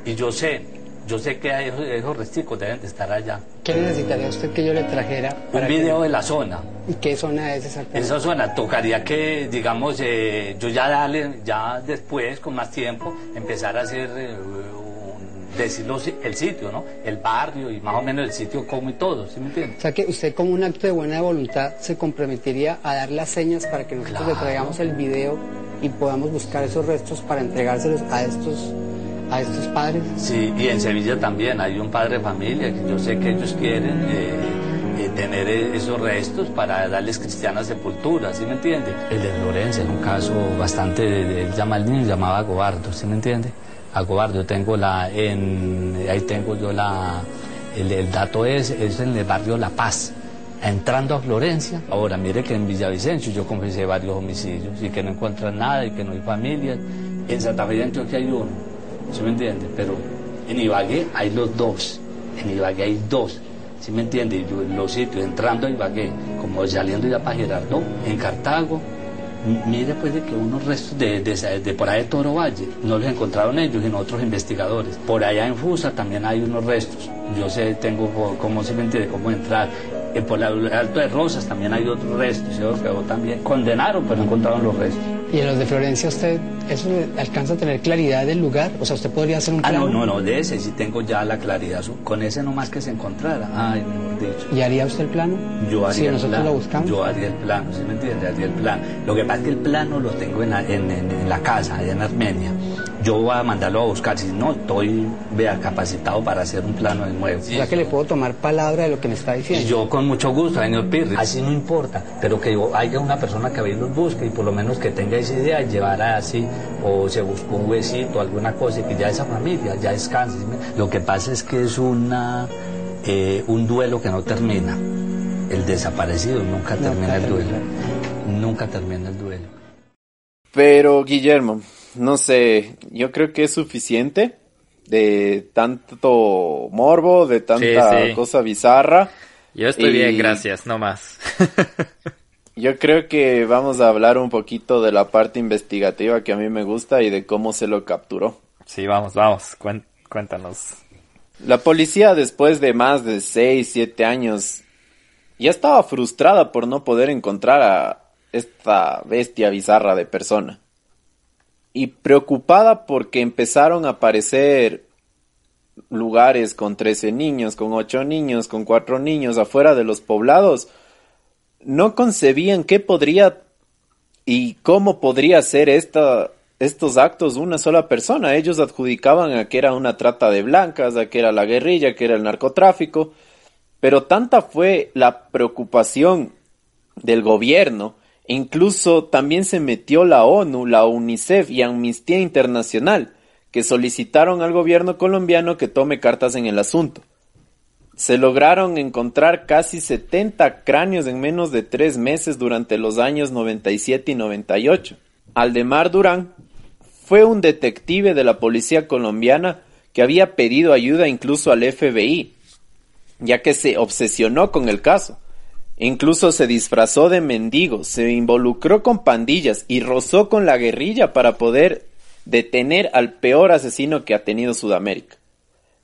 y yo sé yo sé que esos, esos resticos deben de estar allá. ¿Qué necesitaría usted que yo le trajera? Un video de la zona. ¿Y qué zona es exactamente? Esa zona tocaría que, digamos, eh, yo ya dale, ya después, con más tiempo, empezar a hacer, eh, un- decirlo, el sitio, ¿no? El barrio y más o menos el sitio como y todo, ¿sí me entiende? O sea que usted como un acto de buena voluntad se comprometería a dar las señas para que nosotros le Claro. traigamos el video y podamos buscar esos restos para entregárselos a estos a estos padres. Sí, y en Sevilla también hay un padre de familia que yo sé que ellos quieren eh, eh, tener eh, esos restos para darles cristiana sepultura, ¿sí me entiende? El de Florencia es un caso bastante, él llama al niño, llamaba Gobardo, ¿sí me entiende? A Gobardo, yo tengo la, en, ahí tengo yo la, el, el dato es, es en el barrio La Paz. Entrando a Florencia, ahora mire que en Villavicencio yo confesé varios homicidios y que no encuentran nada y que no hay familia. En Santa Fe de Antioquia hay uno, ¿sí me entiende? Pero en Ibagué hay los dos, en Ibagué hay dos, ¿sí me entiende? Yo los sitios, entrando a Ibagué, como saliendo ya para Gerardo, en Cartago, mire pues de que unos restos de, por ahí de Toro Valle, no los encontraron ellos, sino otros investigadores. Por allá en Fusa también hay unos restos, yo sé, tengo cómo se me entiende, cómo entrar. Eh, por el Alto de Rosas también hay otros restos, ¿sí? que también condenaron, pero no encontraron los restos. Y en los de Florencia usted eso alcanza a tener claridad del lugar, o sea, usted podría hacer un Ah, plano no, no, no, de ese sí tengo ya la claridad. Con ese nomás que se encontrara. Ay, mejor dicho. y haría usted el plano. Yo haría si el nosotros plano. lo buscamos. Yo haría el plano, ¿sí me entiende? Haría el plano. Lo que pasa es que el plano lo tengo en la, en, en- en la casa, allá en Armenia. Yo voy a mandarlo a buscar. Si no, estoy, vea, capacitado para hacer un plano de nuevo. O sea que le puedo tomar palabra de lo que me está Y diciendo. yo con mucho gusto, señor Pirri. Así no importa, pero que haya una persona que y los busque y por lo menos que tenga esa idea, llevará así, o se buscó un huesito, alguna cosa, y que ya esa familia ya descanse. ¿sí Lo que pasa es que es una, eh, un duelo que no termina. El desaparecido nunca termina el duelo. Nunca termina el duelo. Pero, Guillermo, no sé, yo creo que es suficiente de tanto morbo, de tanta Sí, sí. cosa bizarra. Yo estoy Y- bien, gracias, no más. Yo creo que vamos a hablar un poquito de la parte investigativa que a mí me gusta y de cómo se lo capturó. sí, vamos, vamos, cuéntanos. La policía, después de más de 6, 7 años, ya estaba frustrada por no poder encontrar a esta bestia bizarra de persona. Y preocupada porque empezaron a aparecer lugares con 13 niños, con 8 niños, con 4 niños afuera de los poblados, no concebían qué podría y cómo podría ser esta, estos actos una sola persona. Ellos adjudicaban a que era una trata de blancas, a que era la guerrilla, que era el narcotráfico, pero tanta fue la preocupación del gobierno, incluso también se metió la ONU, la UNICEF y Amnistía Internacional, que solicitaron al gobierno colombiano que tome cartas en el asunto. Se lograron encontrar casi 70 cráneos en menos de tres meses durante los años 97 y 98. Aldemar Durán fue un detective de la policía colombiana que había pedido ayuda incluso al FBI, ya que se obsesionó con el caso. Incluso se disfrazó de mendigo, se involucró con pandillas y rozó con la guerrilla para poder detener al peor asesino que ha tenido Sudamérica.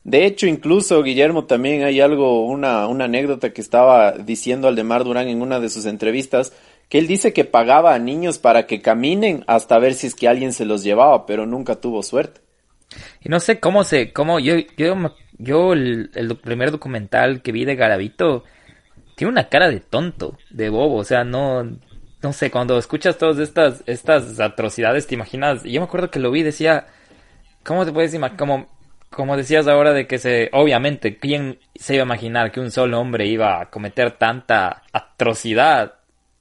De hecho, incluso Guillermo también hay algo, una, anécdota que estaba diciendo Aldemar Durán en una de sus entrevistas, que él dice que pagaba a niños para que caminen hasta ver si es que alguien se los llevaba, pero nunca tuvo suerte. Y no sé cómo se, cómo yo, yo, yo el, el primer documental que vi de Garavito tiene una cara de tonto, de bobo, o sea, no, no sé, cuando escuchas todas estas, estas atrocidades te imaginas, yo me acuerdo que lo vi, decía, ¿cómo te puedes imaginar, como, como decías ahora de que se, obviamente, ¿quién se iba a imaginar que un solo hombre iba a cometer tanta atrocidad?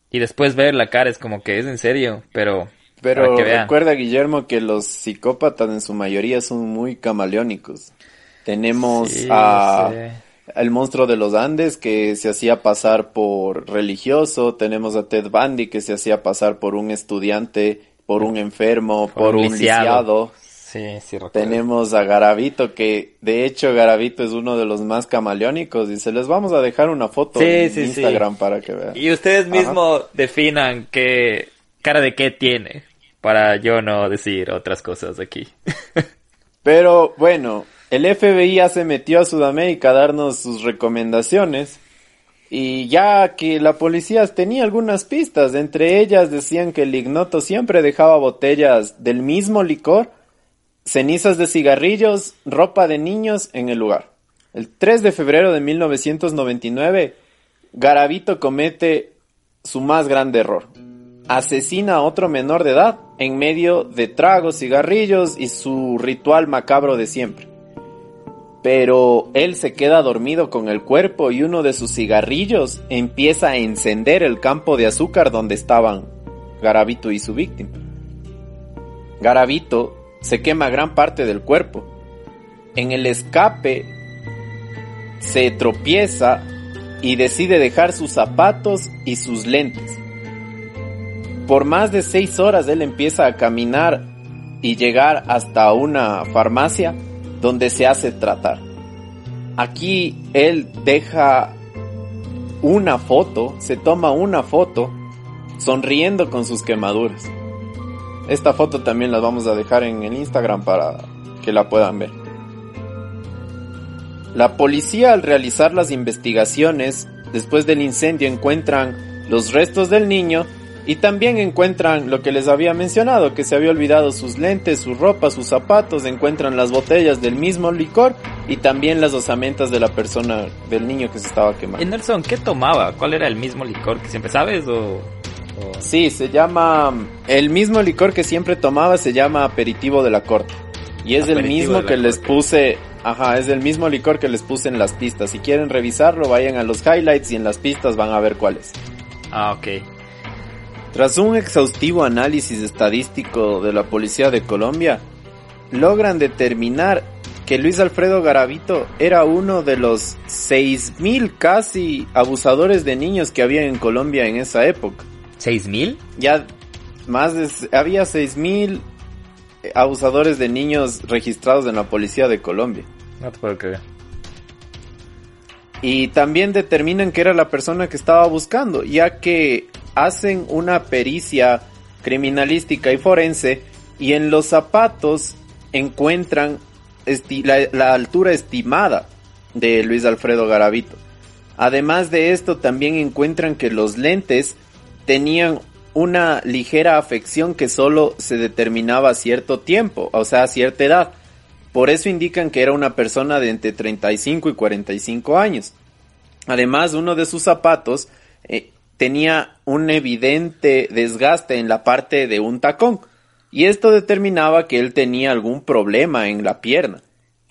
Y después ver la cara es como que es en serio, pero, Pero recuerda, Guillermo, que los psicópatas en su mayoría son muy camaleónicos. Tenemos Sí, a sí. El monstruo de los Andes que se hacía pasar por religioso, tenemos a Ted Bundy que se hacía pasar por un estudiante, por un enfermo, por, un lisiado. Sí. Tenemos a Garavito, que de hecho Garavito es uno de los más camaleónicos y se les vamos a dejar una foto Sí, en. Instagram para que vean. Y ustedes mismos definan qué cara de qué tiene para yo no decir otras cosas aquí. Pero bueno, el FBI ya se metió a Sudamérica a darnos sus recomendaciones y ya que la policía tenía algunas pistas, entre ellas decían que el ignoto siempre dejaba botellas del mismo licor, cenizas de cigarrillos, ropa de niños en el lugar. El 3 de febrero de 1999, Garavito comete su más grande error. Asesina a otro menor de edad en medio de tragos, cigarrillos y su ritual macabro de siempre pero él se queda dormido con el cuerpo y uno de sus cigarrillos empieza a encender el campo de azúcar donde estaban Garavito y su víctima. Garavito se quema gran parte del cuerpo. En el escape se tropieza y decide dejar sus zapatos y sus lentes. Por más de seis horas él empieza a caminar y llegar hasta una farmacia donde se hace tratar. Aquí él deja una foto, se toma una foto sonriendo con sus quemaduras. Esta foto también la vamos a dejar en el Instagram para que la puedan ver. La policía al realizar las investigaciones después del incendio encuentran los restos del niño y también encuentran lo que les había mencionado, que se había olvidado sus lentes, su ropa, sus zapatos, encuentran las botellas del mismo licor y también las osamentas de la persona, del niño que se estaba quemando. ¿Y Nelson qué tomaba? ¿Cuál era el mismo licor que siempre sabes o...? Sí, se llama... El mismo licor que siempre tomaba se llama aperitivo de la corte. Y es el mismo que les puse... Ajá, es el mismo licor que les puse en las pistas. Si quieren revisarlo, vayan a los highlights y en las pistas van a ver cuál es. Ah, ok. Tras un exhaustivo análisis estadístico de la Policía de Colombia, logran determinar que Luis Alfredo Garavito era uno de los 6.000 casi abusadores de niños que había en Colombia en esa época. ¿6.000? Ya más de... había 6.000 abusadores de niños registrados en la Policía de Colombia. No te puedo creer. Y también determinan que era la persona que estaba buscando, ya que hacen una pericia criminalística y forense y en los zapatos encuentran la, altura estimada de Luis Alfredo Garavito. Además de esto, también encuentran que los lentes tenían una ligera afección que solo se determinaba a cierto tiempo, o sea, a cierta edad. Por eso indican que era una persona de entre 35 y 45 años. Además, uno de sus zapatos eh, tenía un evidente desgaste en la parte de un tacón y esto determinaba que él tenía algún problema en la pierna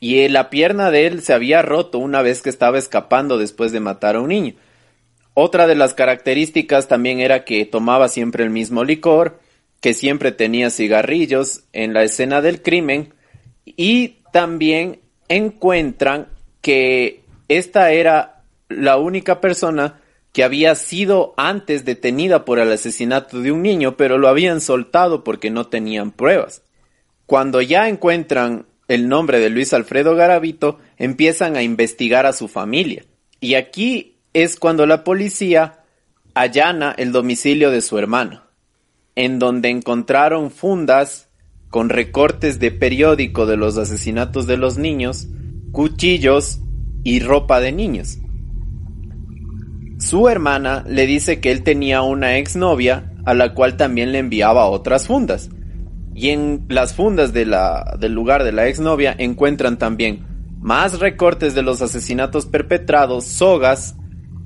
y la pierna de él se había roto una vez que estaba escapando después de matar a un niño. Otra de las características también era que tomaba siempre el mismo licor, que siempre tenía cigarrillos en la escena del crimen y también encuentran que esta era la única persona que había sido antes detenida por el asesinato de un niño, pero lo habían soltado porque no tenían pruebas. Cuando ya encuentran el nombre de Luis Alfredo Garavito, empiezan a investigar a su familia. Y aquí es cuando la policía allana el domicilio de su hermano, en donde encontraron fundas con recortes de periódico de los asesinatos de los niños, cuchillos y ropa de niños. Su hermana le dice que él tenía una exnovia a la cual también le enviaba otras fundas. Y en las fundas de la, del lugar de la exnovia encuentran también más recortes de los asesinatos perpetrados, sogas,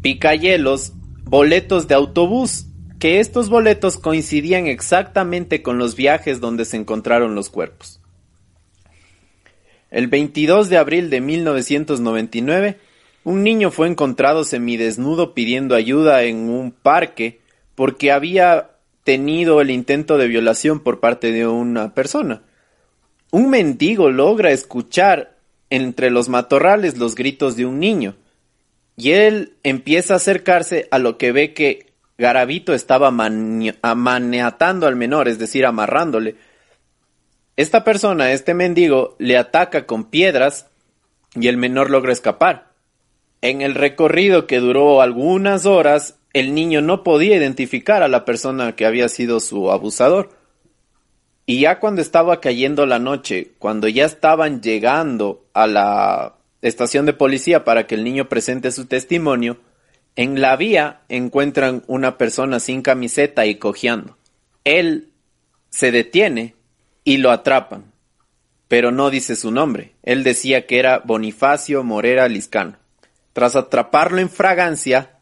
picayelos, boletos de autobús, que estos boletos coincidían exactamente con los viajes donde se encontraron los cuerpos. El 22 de abril de 1999, un niño fue encontrado semidesnudo pidiendo ayuda en un parque porque había tenido el intento de violación por parte de una persona. Un mendigo logra escuchar entre los matorrales los gritos de un niño y él empieza a acercarse a lo que ve que Garavito estaba maniatando al menor, es decir, amarrándole. Esta persona, este mendigo, le ataca con piedras y el menor logra escapar. En el recorrido que duró algunas horas, el niño no podía identificar a la persona que había sido su abusador. Y ya cuando estaba cayendo la noche, cuando ya estaban llegando a la estación de policía para que el niño presente su testimonio, en la vía encuentran una persona sin camiseta y cojeando. Él se detiene y lo atrapan, pero no dice su nombre. Él decía que era Bonifacio Morera Liscano. Tras atraparlo en fragancia,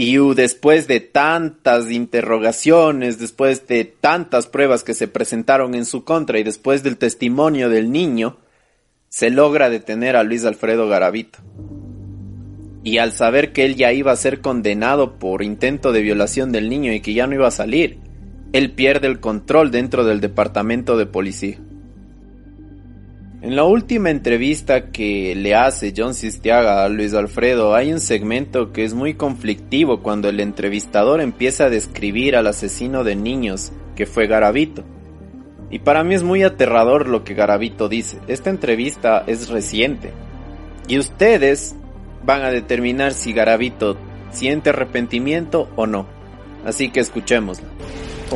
y después de tantas interrogaciones, después de tantas pruebas que se presentaron en su contra y después del testimonio del niño, se logra detener a Luis Alfredo Garavito. Y al saber que él ya iba a ser condenado por intento de violación del niño y que ya no iba a salir, él pierde el control dentro del departamento de policía. En la última entrevista que le hace John Sistiaga a Luis Alfredo hay un segmento que es muy conflictivo cuando el entrevistador empieza a describir al asesino de niños que fue Garavito. Y para mí es muy aterrador lo que Garavito dice. Esta entrevista es reciente. Y ustedes van a determinar si Garavito siente arrepentimiento o no. Así que escuchémoslo.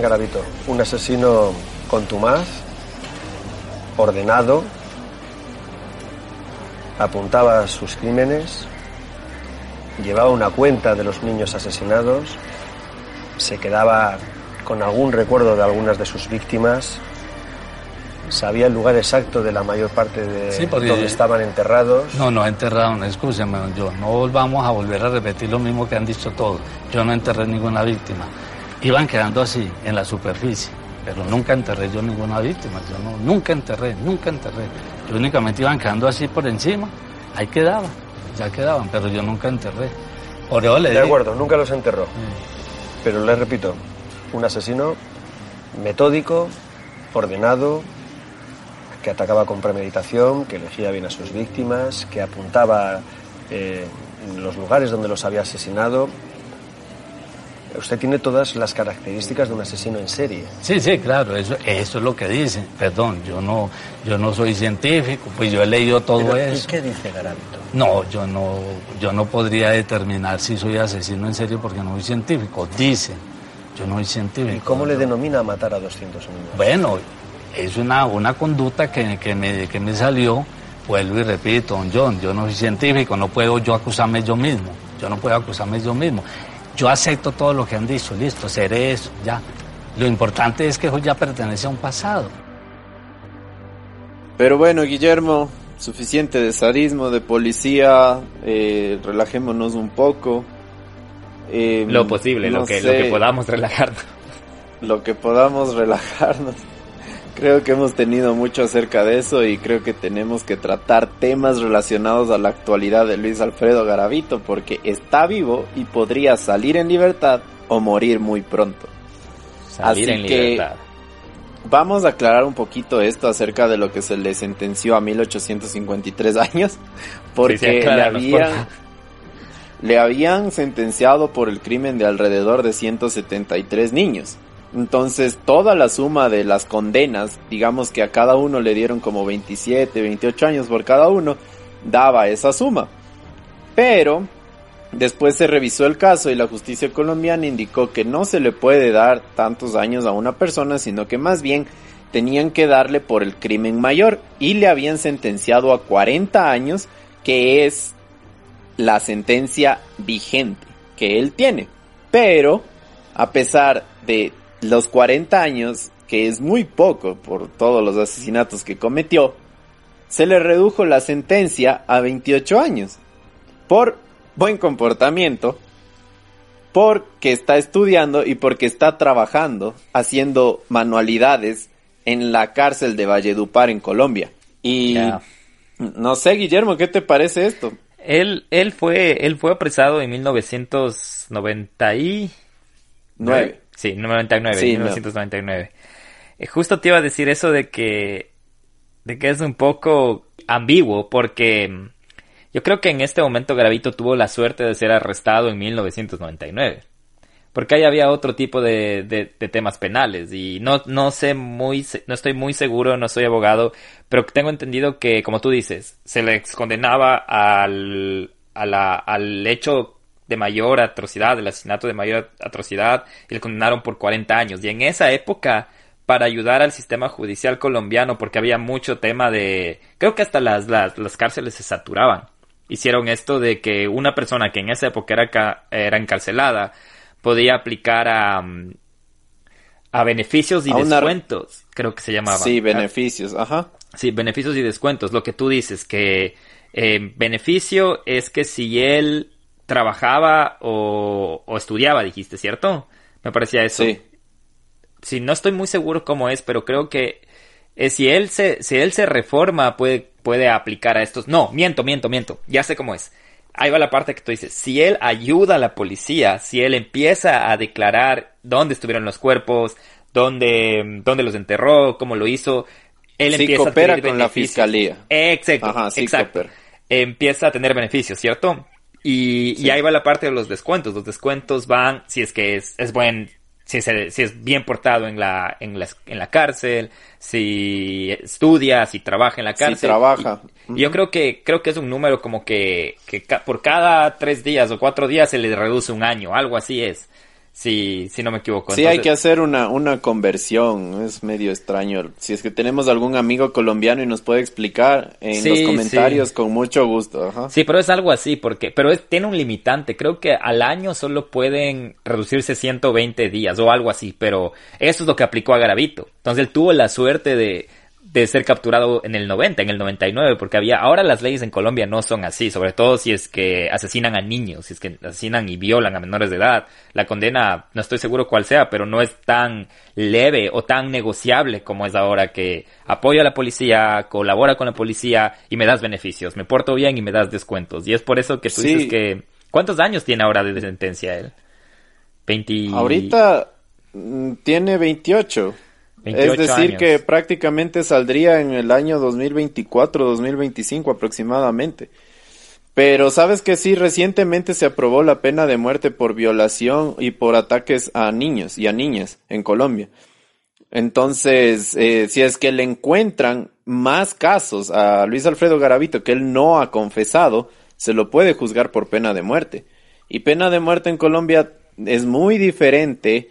Garavito, un asesino contumaz, ordenado, apuntaba sus crímenes, llevaba una cuenta de los niños asesinados, se quedaba con algún recuerdo de algunas de sus víctimas, sabía el lugar exacto de la mayor parte de donde estaban enterrados. No, no enterraron, escúchame, yo no volvamos a volver a repetir lo mismo que han dicho todos. Yo no enterré ninguna víctima. Iban quedando así, en la superficie, pero nunca enterré yo ninguna víctima. Yo no, nunca enterré, nunca enterré únicamente iban quedando así por encima, ahí quedaban, ya quedaban, pero yo nunca enterré. Por le de acuerdo, nunca los enterró. Pero les repito, un asesino metódico, ordenado, que atacaba con premeditación, que elegía bien a sus víctimas, que apuntaba eh, los lugares donde los había asesinado Usted tiene todas las características de un asesino en serie. Sí, sí, claro, eso, eso es lo que dicen. Perdón, yo no, yo no soy científico, pues yo he leído todo eso. ¿Y qué dice Garavito? No, yo no, yo no podría determinar si soy asesino en serie porque no soy científico. Dicen, yo no soy científico. ¿Y cómo le denomina matar a 200 niños? Bueno, es una, una conducta que, que, me, que me salió, vuelvo y repito, don John, yo no soy científico, no puedo yo acusarme yo mismo. Yo no puedo acusarme yo mismo yo acepto todo lo que han dicho, listo, seré eso, ya. Lo importante es que eso ya pertenece a un pasado. Pero bueno, Guillermo, suficiente de sadismo, de policía, eh, relajémonos un poco. Em, lo posible, lo, que, lo que podamos relajarnos. Lo que podamos relajarnos. Creo que hemos tenido mucho acerca de eso y creo que tenemos que tratar temas relacionados a la actualidad de Luis Alfredo Garavito porque está vivo y podría salir en libertad o morir muy pronto. Salir en libertad. vamos a aclarar un poquito esto acerca de lo que se le sentenció a 1853 años porque le habían le habían sentenciado por el crimen de alrededor de 173 niños. Entonces, toda la suma de las condenas, digamos que a cada uno le dieron como 27, 28 años por cada uno, daba esa suma. Pero, después se revisó el caso y la justicia colombiana indicó que no se le puede dar tantos años a una persona, sino que más bien tenían que darle por el crimen mayor y le habían sentenciado a 40 años, que es la sentencia vigente que él tiene. Pero, a pesar de los 40 años, que es muy poco por todos los asesinatos que cometió, se le redujo la sentencia a 28 años por buen comportamiento, porque está estudiando y porque está trabajando haciendo manualidades en la cárcel de Valledupar en Colombia. Y no sé, Guillermo, ¿qué te parece esto? Él, él fue, él fue apresado en 1999. Sí, 99, sí, 1999. Eh, justo te iba a decir eso de que, de que es un poco ambiguo, porque mm, yo creo que en este momento Gravito tuvo la suerte de ser arrestado en 1999. Porque ahí había otro tipo de, de, temas penales y no, no sé muy, no estoy muy seguro, no soy abogado, pero tengo entendido que, como tú dices, se le condenaba al, a la, al hecho de mayor atrocidad, el asesinato de mayor atrocidad, y le condenaron por 40 años. Y en esa época, para ayudar al sistema judicial colombiano porque había mucho tema de... Creo que hasta las, las, las cárceles se saturaban. Hicieron esto de que una persona que en esa época era, era encarcelada podía aplicar a, mm, a beneficios y descuentos, creo que se llamaba. Sí, beneficios, ajá. Sí, beneficios y descuentos. Lo que tú dices, que eh, beneficio es que si él trabajaba o, o, estudiaba, dijiste, ¿cierto? Me parecía eso. Sí. Sí, no estoy muy seguro cómo es, pero creo que eh, si él se, si él se reforma, puede, puede aplicar a estos. No, miento, miento, miento. Ya sé cómo es. Ahí va la parte que tú dices. Si él ayuda a la policía, si él empieza a declarar dónde estuvieron los cuerpos, dónde, dónde los enterró, cómo lo hizo, él empieza a tener con la fiscalía. Exacto, Ajá, sí exacto. Empieza a tener beneficios, ¿cierto? Y, y, ahí va la parte de los descuentos. Los descuentos van, si es que es, es buen si, si es bien portado en la, en, la, en la cárcel, si estudia, si trabaja en la cárcel. Si trabaja. Y, yo creo que, creo que es un número como que, que por cada tres días o cuatro días se le reduce un año, algo así es si, si no me equivoco. Sí, hay que hacer una, una conversión, es medio extraño. Si es que tenemos algún amigo colombiano y nos puede explicar en los comentarios, con mucho gusto. Sí, pero es algo así, porque, pero es, tiene un limitante, creo que al año solo pueden reducirse 120 días o algo así, pero eso es lo que aplicó a Garavito. Entonces él tuvo la suerte de, de ser capturado en el 90, en el 99, porque había, ahora las leyes en Colombia no son así, sobre todo si es que asesinan a niños, si es que asesinan y violan a menores de edad. La condena, no estoy seguro cuál sea, pero no es tan leve o tan negociable como es ahora que apoyo a la policía, colabora con la policía y me das beneficios, me porto bien y me das descuentos. Y es por eso que tú dices que, ¿cuántos años tiene ahora de sentencia él? 20... Ahorita mm, tiene 28 es decir, que prácticamente saldría en el año 2024-2025 aproximadamente. Pero sabes que sí, recientemente se aprobó la pena de muerte por violación y por ataques a niños y a niñas en Colombia. Entonces, eh, si es que le encuentran más casos a Luis Alfredo Garavito que él no ha confesado, se lo puede juzgar por pena de muerte. Y pena de muerte en Colombia es muy diferente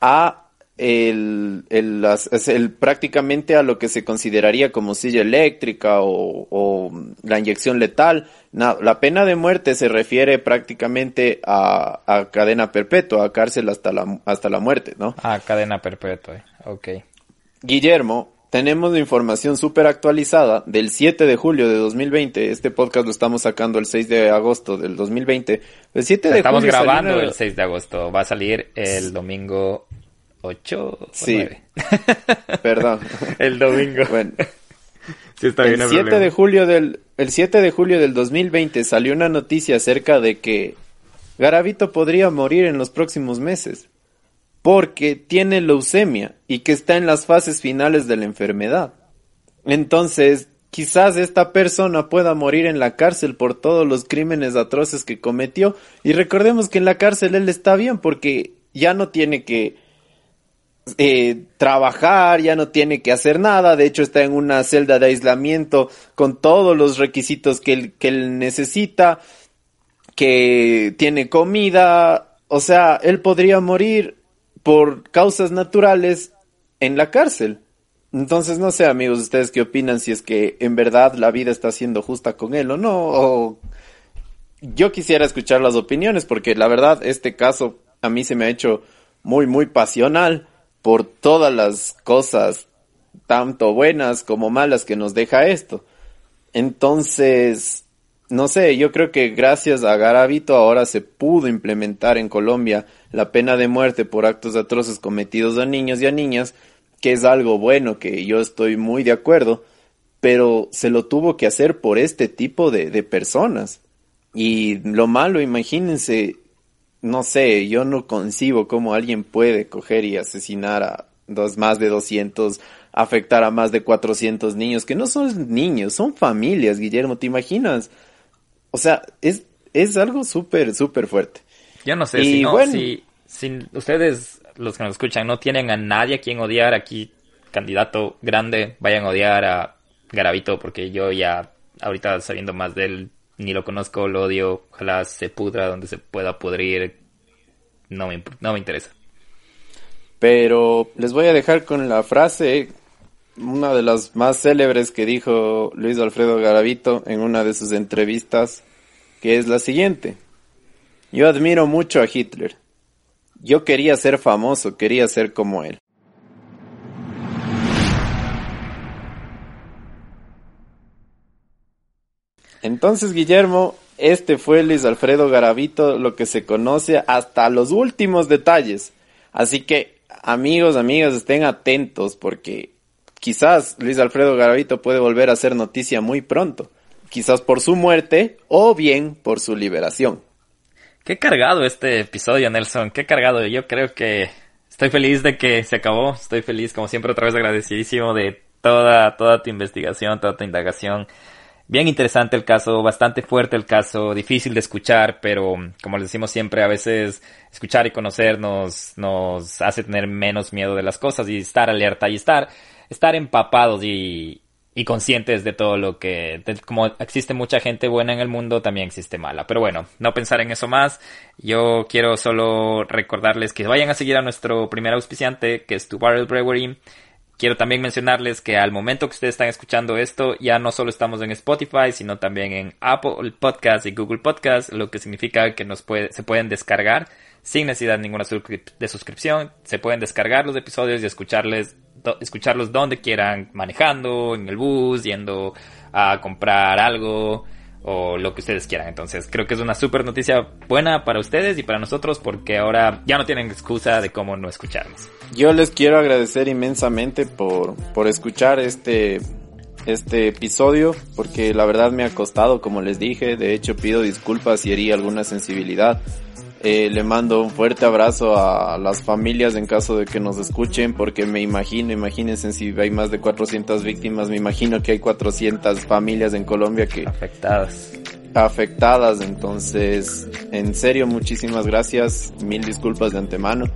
a el, el, el, prácticamente a lo que se consideraría como silla eléctrica o, la inyección letal. la pena de muerte se refiere prácticamente a, a, cadena perpetua, a cárcel hasta la, hasta la muerte, ¿no? Ah, cadena perpetua, ok. Guillermo, tenemos información súper actualizada del 7 de julio de 2020. Este podcast lo estamos sacando el 6 de agosto del 2020. El 7 de estamos grabando el 6 de agosto. Va a salir el domingo 8 sí. Perdón. el domingo. Bueno. el 7 de julio del el 7 de julio del 2020 salió una noticia acerca de que Garavito podría morir en los próximos meses porque tiene leucemia y que está en las fases finales de la enfermedad. Entonces, quizás esta persona pueda morir en la cárcel por todos los crímenes atroces que cometió y recordemos que en la cárcel él está bien porque ya no tiene que eh, trabajar, ya no tiene que hacer nada, de hecho está en una celda de aislamiento con todos los requisitos que él, que él necesita, que tiene comida, o sea, él podría morir por causas naturales en la cárcel. Entonces, no sé, amigos, ustedes qué opinan si es que en verdad la vida está siendo justa con él o no. O... Yo quisiera escuchar las opiniones porque la verdad este caso a mí se me ha hecho muy, muy pasional por todas las cosas, tanto buenas como malas que nos deja esto. Entonces, no sé, yo creo que gracias a Garavito ahora se pudo implementar en Colombia la pena de muerte por actos atroces cometidos a niños y a niñas, que es algo bueno, que yo estoy muy de acuerdo, pero se lo tuvo que hacer por este tipo de, de personas. Y lo malo, imagínense, no sé, yo no concibo cómo alguien puede coger y asesinar a dos, más de 200, afectar a más de 400 niños, que no son niños, son familias, Guillermo, ¿te imaginas? O sea, es, es algo súper, súper fuerte. Yo no sé, si, no, si, si ustedes, los que nos escuchan, no tienen a nadie a quien odiar aquí, candidato grande, vayan a odiar a Garavito, porque yo ya, ahorita sabiendo más de él, ni lo conozco, lo odio, ojalá se pudra donde se pueda pudrir, no me, no me interesa. Pero les voy a dejar con la frase, una de las más célebres que dijo Luis Alfredo Garavito en una de sus entrevistas, que es la siguiente. Yo admiro mucho a Hitler. Yo quería ser famoso, quería ser como él. Entonces, Guillermo, este fue Luis Alfredo Garavito, lo que se conoce hasta los últimos detalles. Así que, amigos, amigas, estén atentos porque quizás Luis Alfredo Garavito puede volver a ser noticia muy pronto. Quizás por su muerte o bien por su liberación. Qué cargado este episodio, Nelson. Qué cargado. Yo creo que estoy feliz de que se acabó. Estoy feliz, como siempre, otra vez agradecidísimo de toda, toda tu investigación, toda tu indagación. Bien interesante el caso, bastante fuerte el caso, difícil de escuchar, pero como les decimos siempre, a veces escuchar y conocer nos, nos hace tener menos miedo de las cosas y estar alerta y estar, estar empapados y, y conscientes de todo lo que, como existe mucha gente buena en el mundo, también existe mala. Pero bueno, no pensar en eso más. Yo quiero solo recordarles que vayan a seguir a nuestro primer auspiciante, que es Tu Barrel Brewery. Quiero también mencionarles que al momento que ustedes están escuchando esto, ya no solo estamos en Spotify, sino también en Apple Podcast y Google Podcast, lo que significa que se pueden descargar sin necesidad de ninguna de suscripción. Se pueden descargar los episodios y escucharles, escucharlos donde quieran, manejando, en el bus, yendo a comprar algo, o lo que ustedes quieran. Entonces creo que es una súper noticia buena para ustedes y para nosotros porque ahora ya no tienen excusa de cómo no escucharnos. Yo les quiero agradecer inmensamente por, por escuchar este, este episodio porque la verdad me ha costado, como les dije, de hecho pido disculpas si herí alguna sensibilidad. Eh, le mando un fuerte abrazo a las familias en caso de que nos escuchen, porque me imagino, imagínense si hay más de 400 víctimas, me imagino que hay 400 familias en Colombia que... Afectadas. Afectadas, entonces, en serio, muchísimas gracias, mil disculpas de antemano.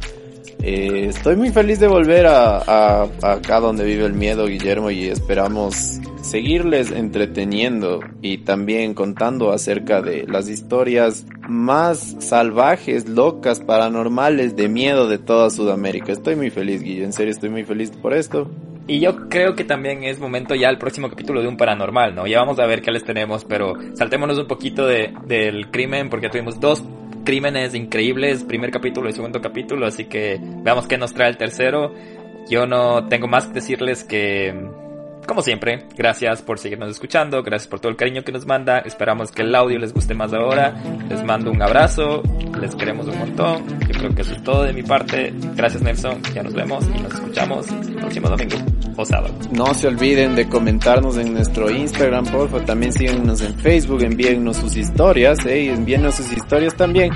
Eh, estoy muy feliz de volver a, acá donde vive el miedo, Guillermo, y esperamos seguirles entreteniendo y también contando acerca de las historias más salvajes, locas, paranormales, de miedo de toda Sudamérica. Estoy muy feliz, Guillermo, en serio estoy muy feliz por esto. Y yo creo que también es momento ya el próximo capítulo de un paranormal, ¿no? Ya vamos a ver qué les tenemos, pero saltémonos un poquito de, del crimen porque tuvimos dos crímenes increíbles, primer capítulo y segundo capítulo, así que veamos qué nos trae el tercero. Yo no tengo más que decirles que como siempre, gracias por seguirnos escuchando, gracias por todo el cariño que nos manda, esperamos que el audio les guste más ahora, les mando un abrazo, les queremos un montón, yo creo que eso es todo de mi parte, gracias Nelson, ya nos vemos y nos escuchamos el próximo domingo o sábado. No se olviden de comentarnos en nuestro Instagram, por favor, también síganos en Facebook, envíennos sus historias, eh, envíennos sus historias también.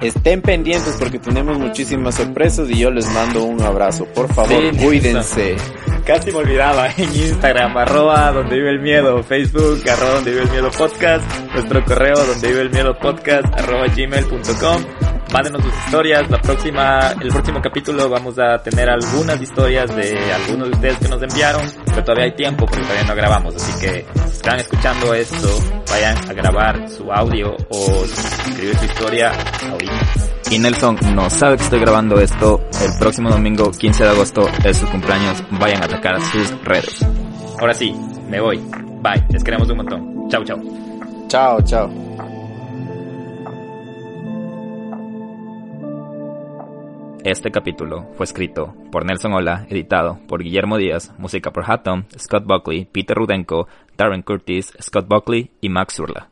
Estén pendientes porque tenemos muchísimas sorpresas y yo les mando un abrazo. Por favor, cuídense. Casi me olvidaba en Instagram, arroba donde vive el miedo, Facebook, arroba donde vive el miedo podcast, nuestro correo donde vive el miedo podcast, arroba gmail.com. Mándenos sus historias, la próxima, el próximo capítulo vamos a tener algunas historias de algunos de ustedes que nos enviaron, pero todavía hay tiempo porque todavía no grabamos, así que si están escuchando esto, vayan a grabar su audio o escribir su historia ahorita y Nelson no sabe que estoy grabando esto, el próximo domingo 15 de agosto es su cumpleaños, vayan a atacar sus redes. Ahora sí, me voy. Bye, les queremos un montón. Chao, chao. Chao, chao. Este capítulo fue escrito por Nelson Ola, editado por Guillermo Díaz, música por Hatton, Scott Buckley, Peter Rudenko, Darren Curtis, Scott Buckley y Max Urla.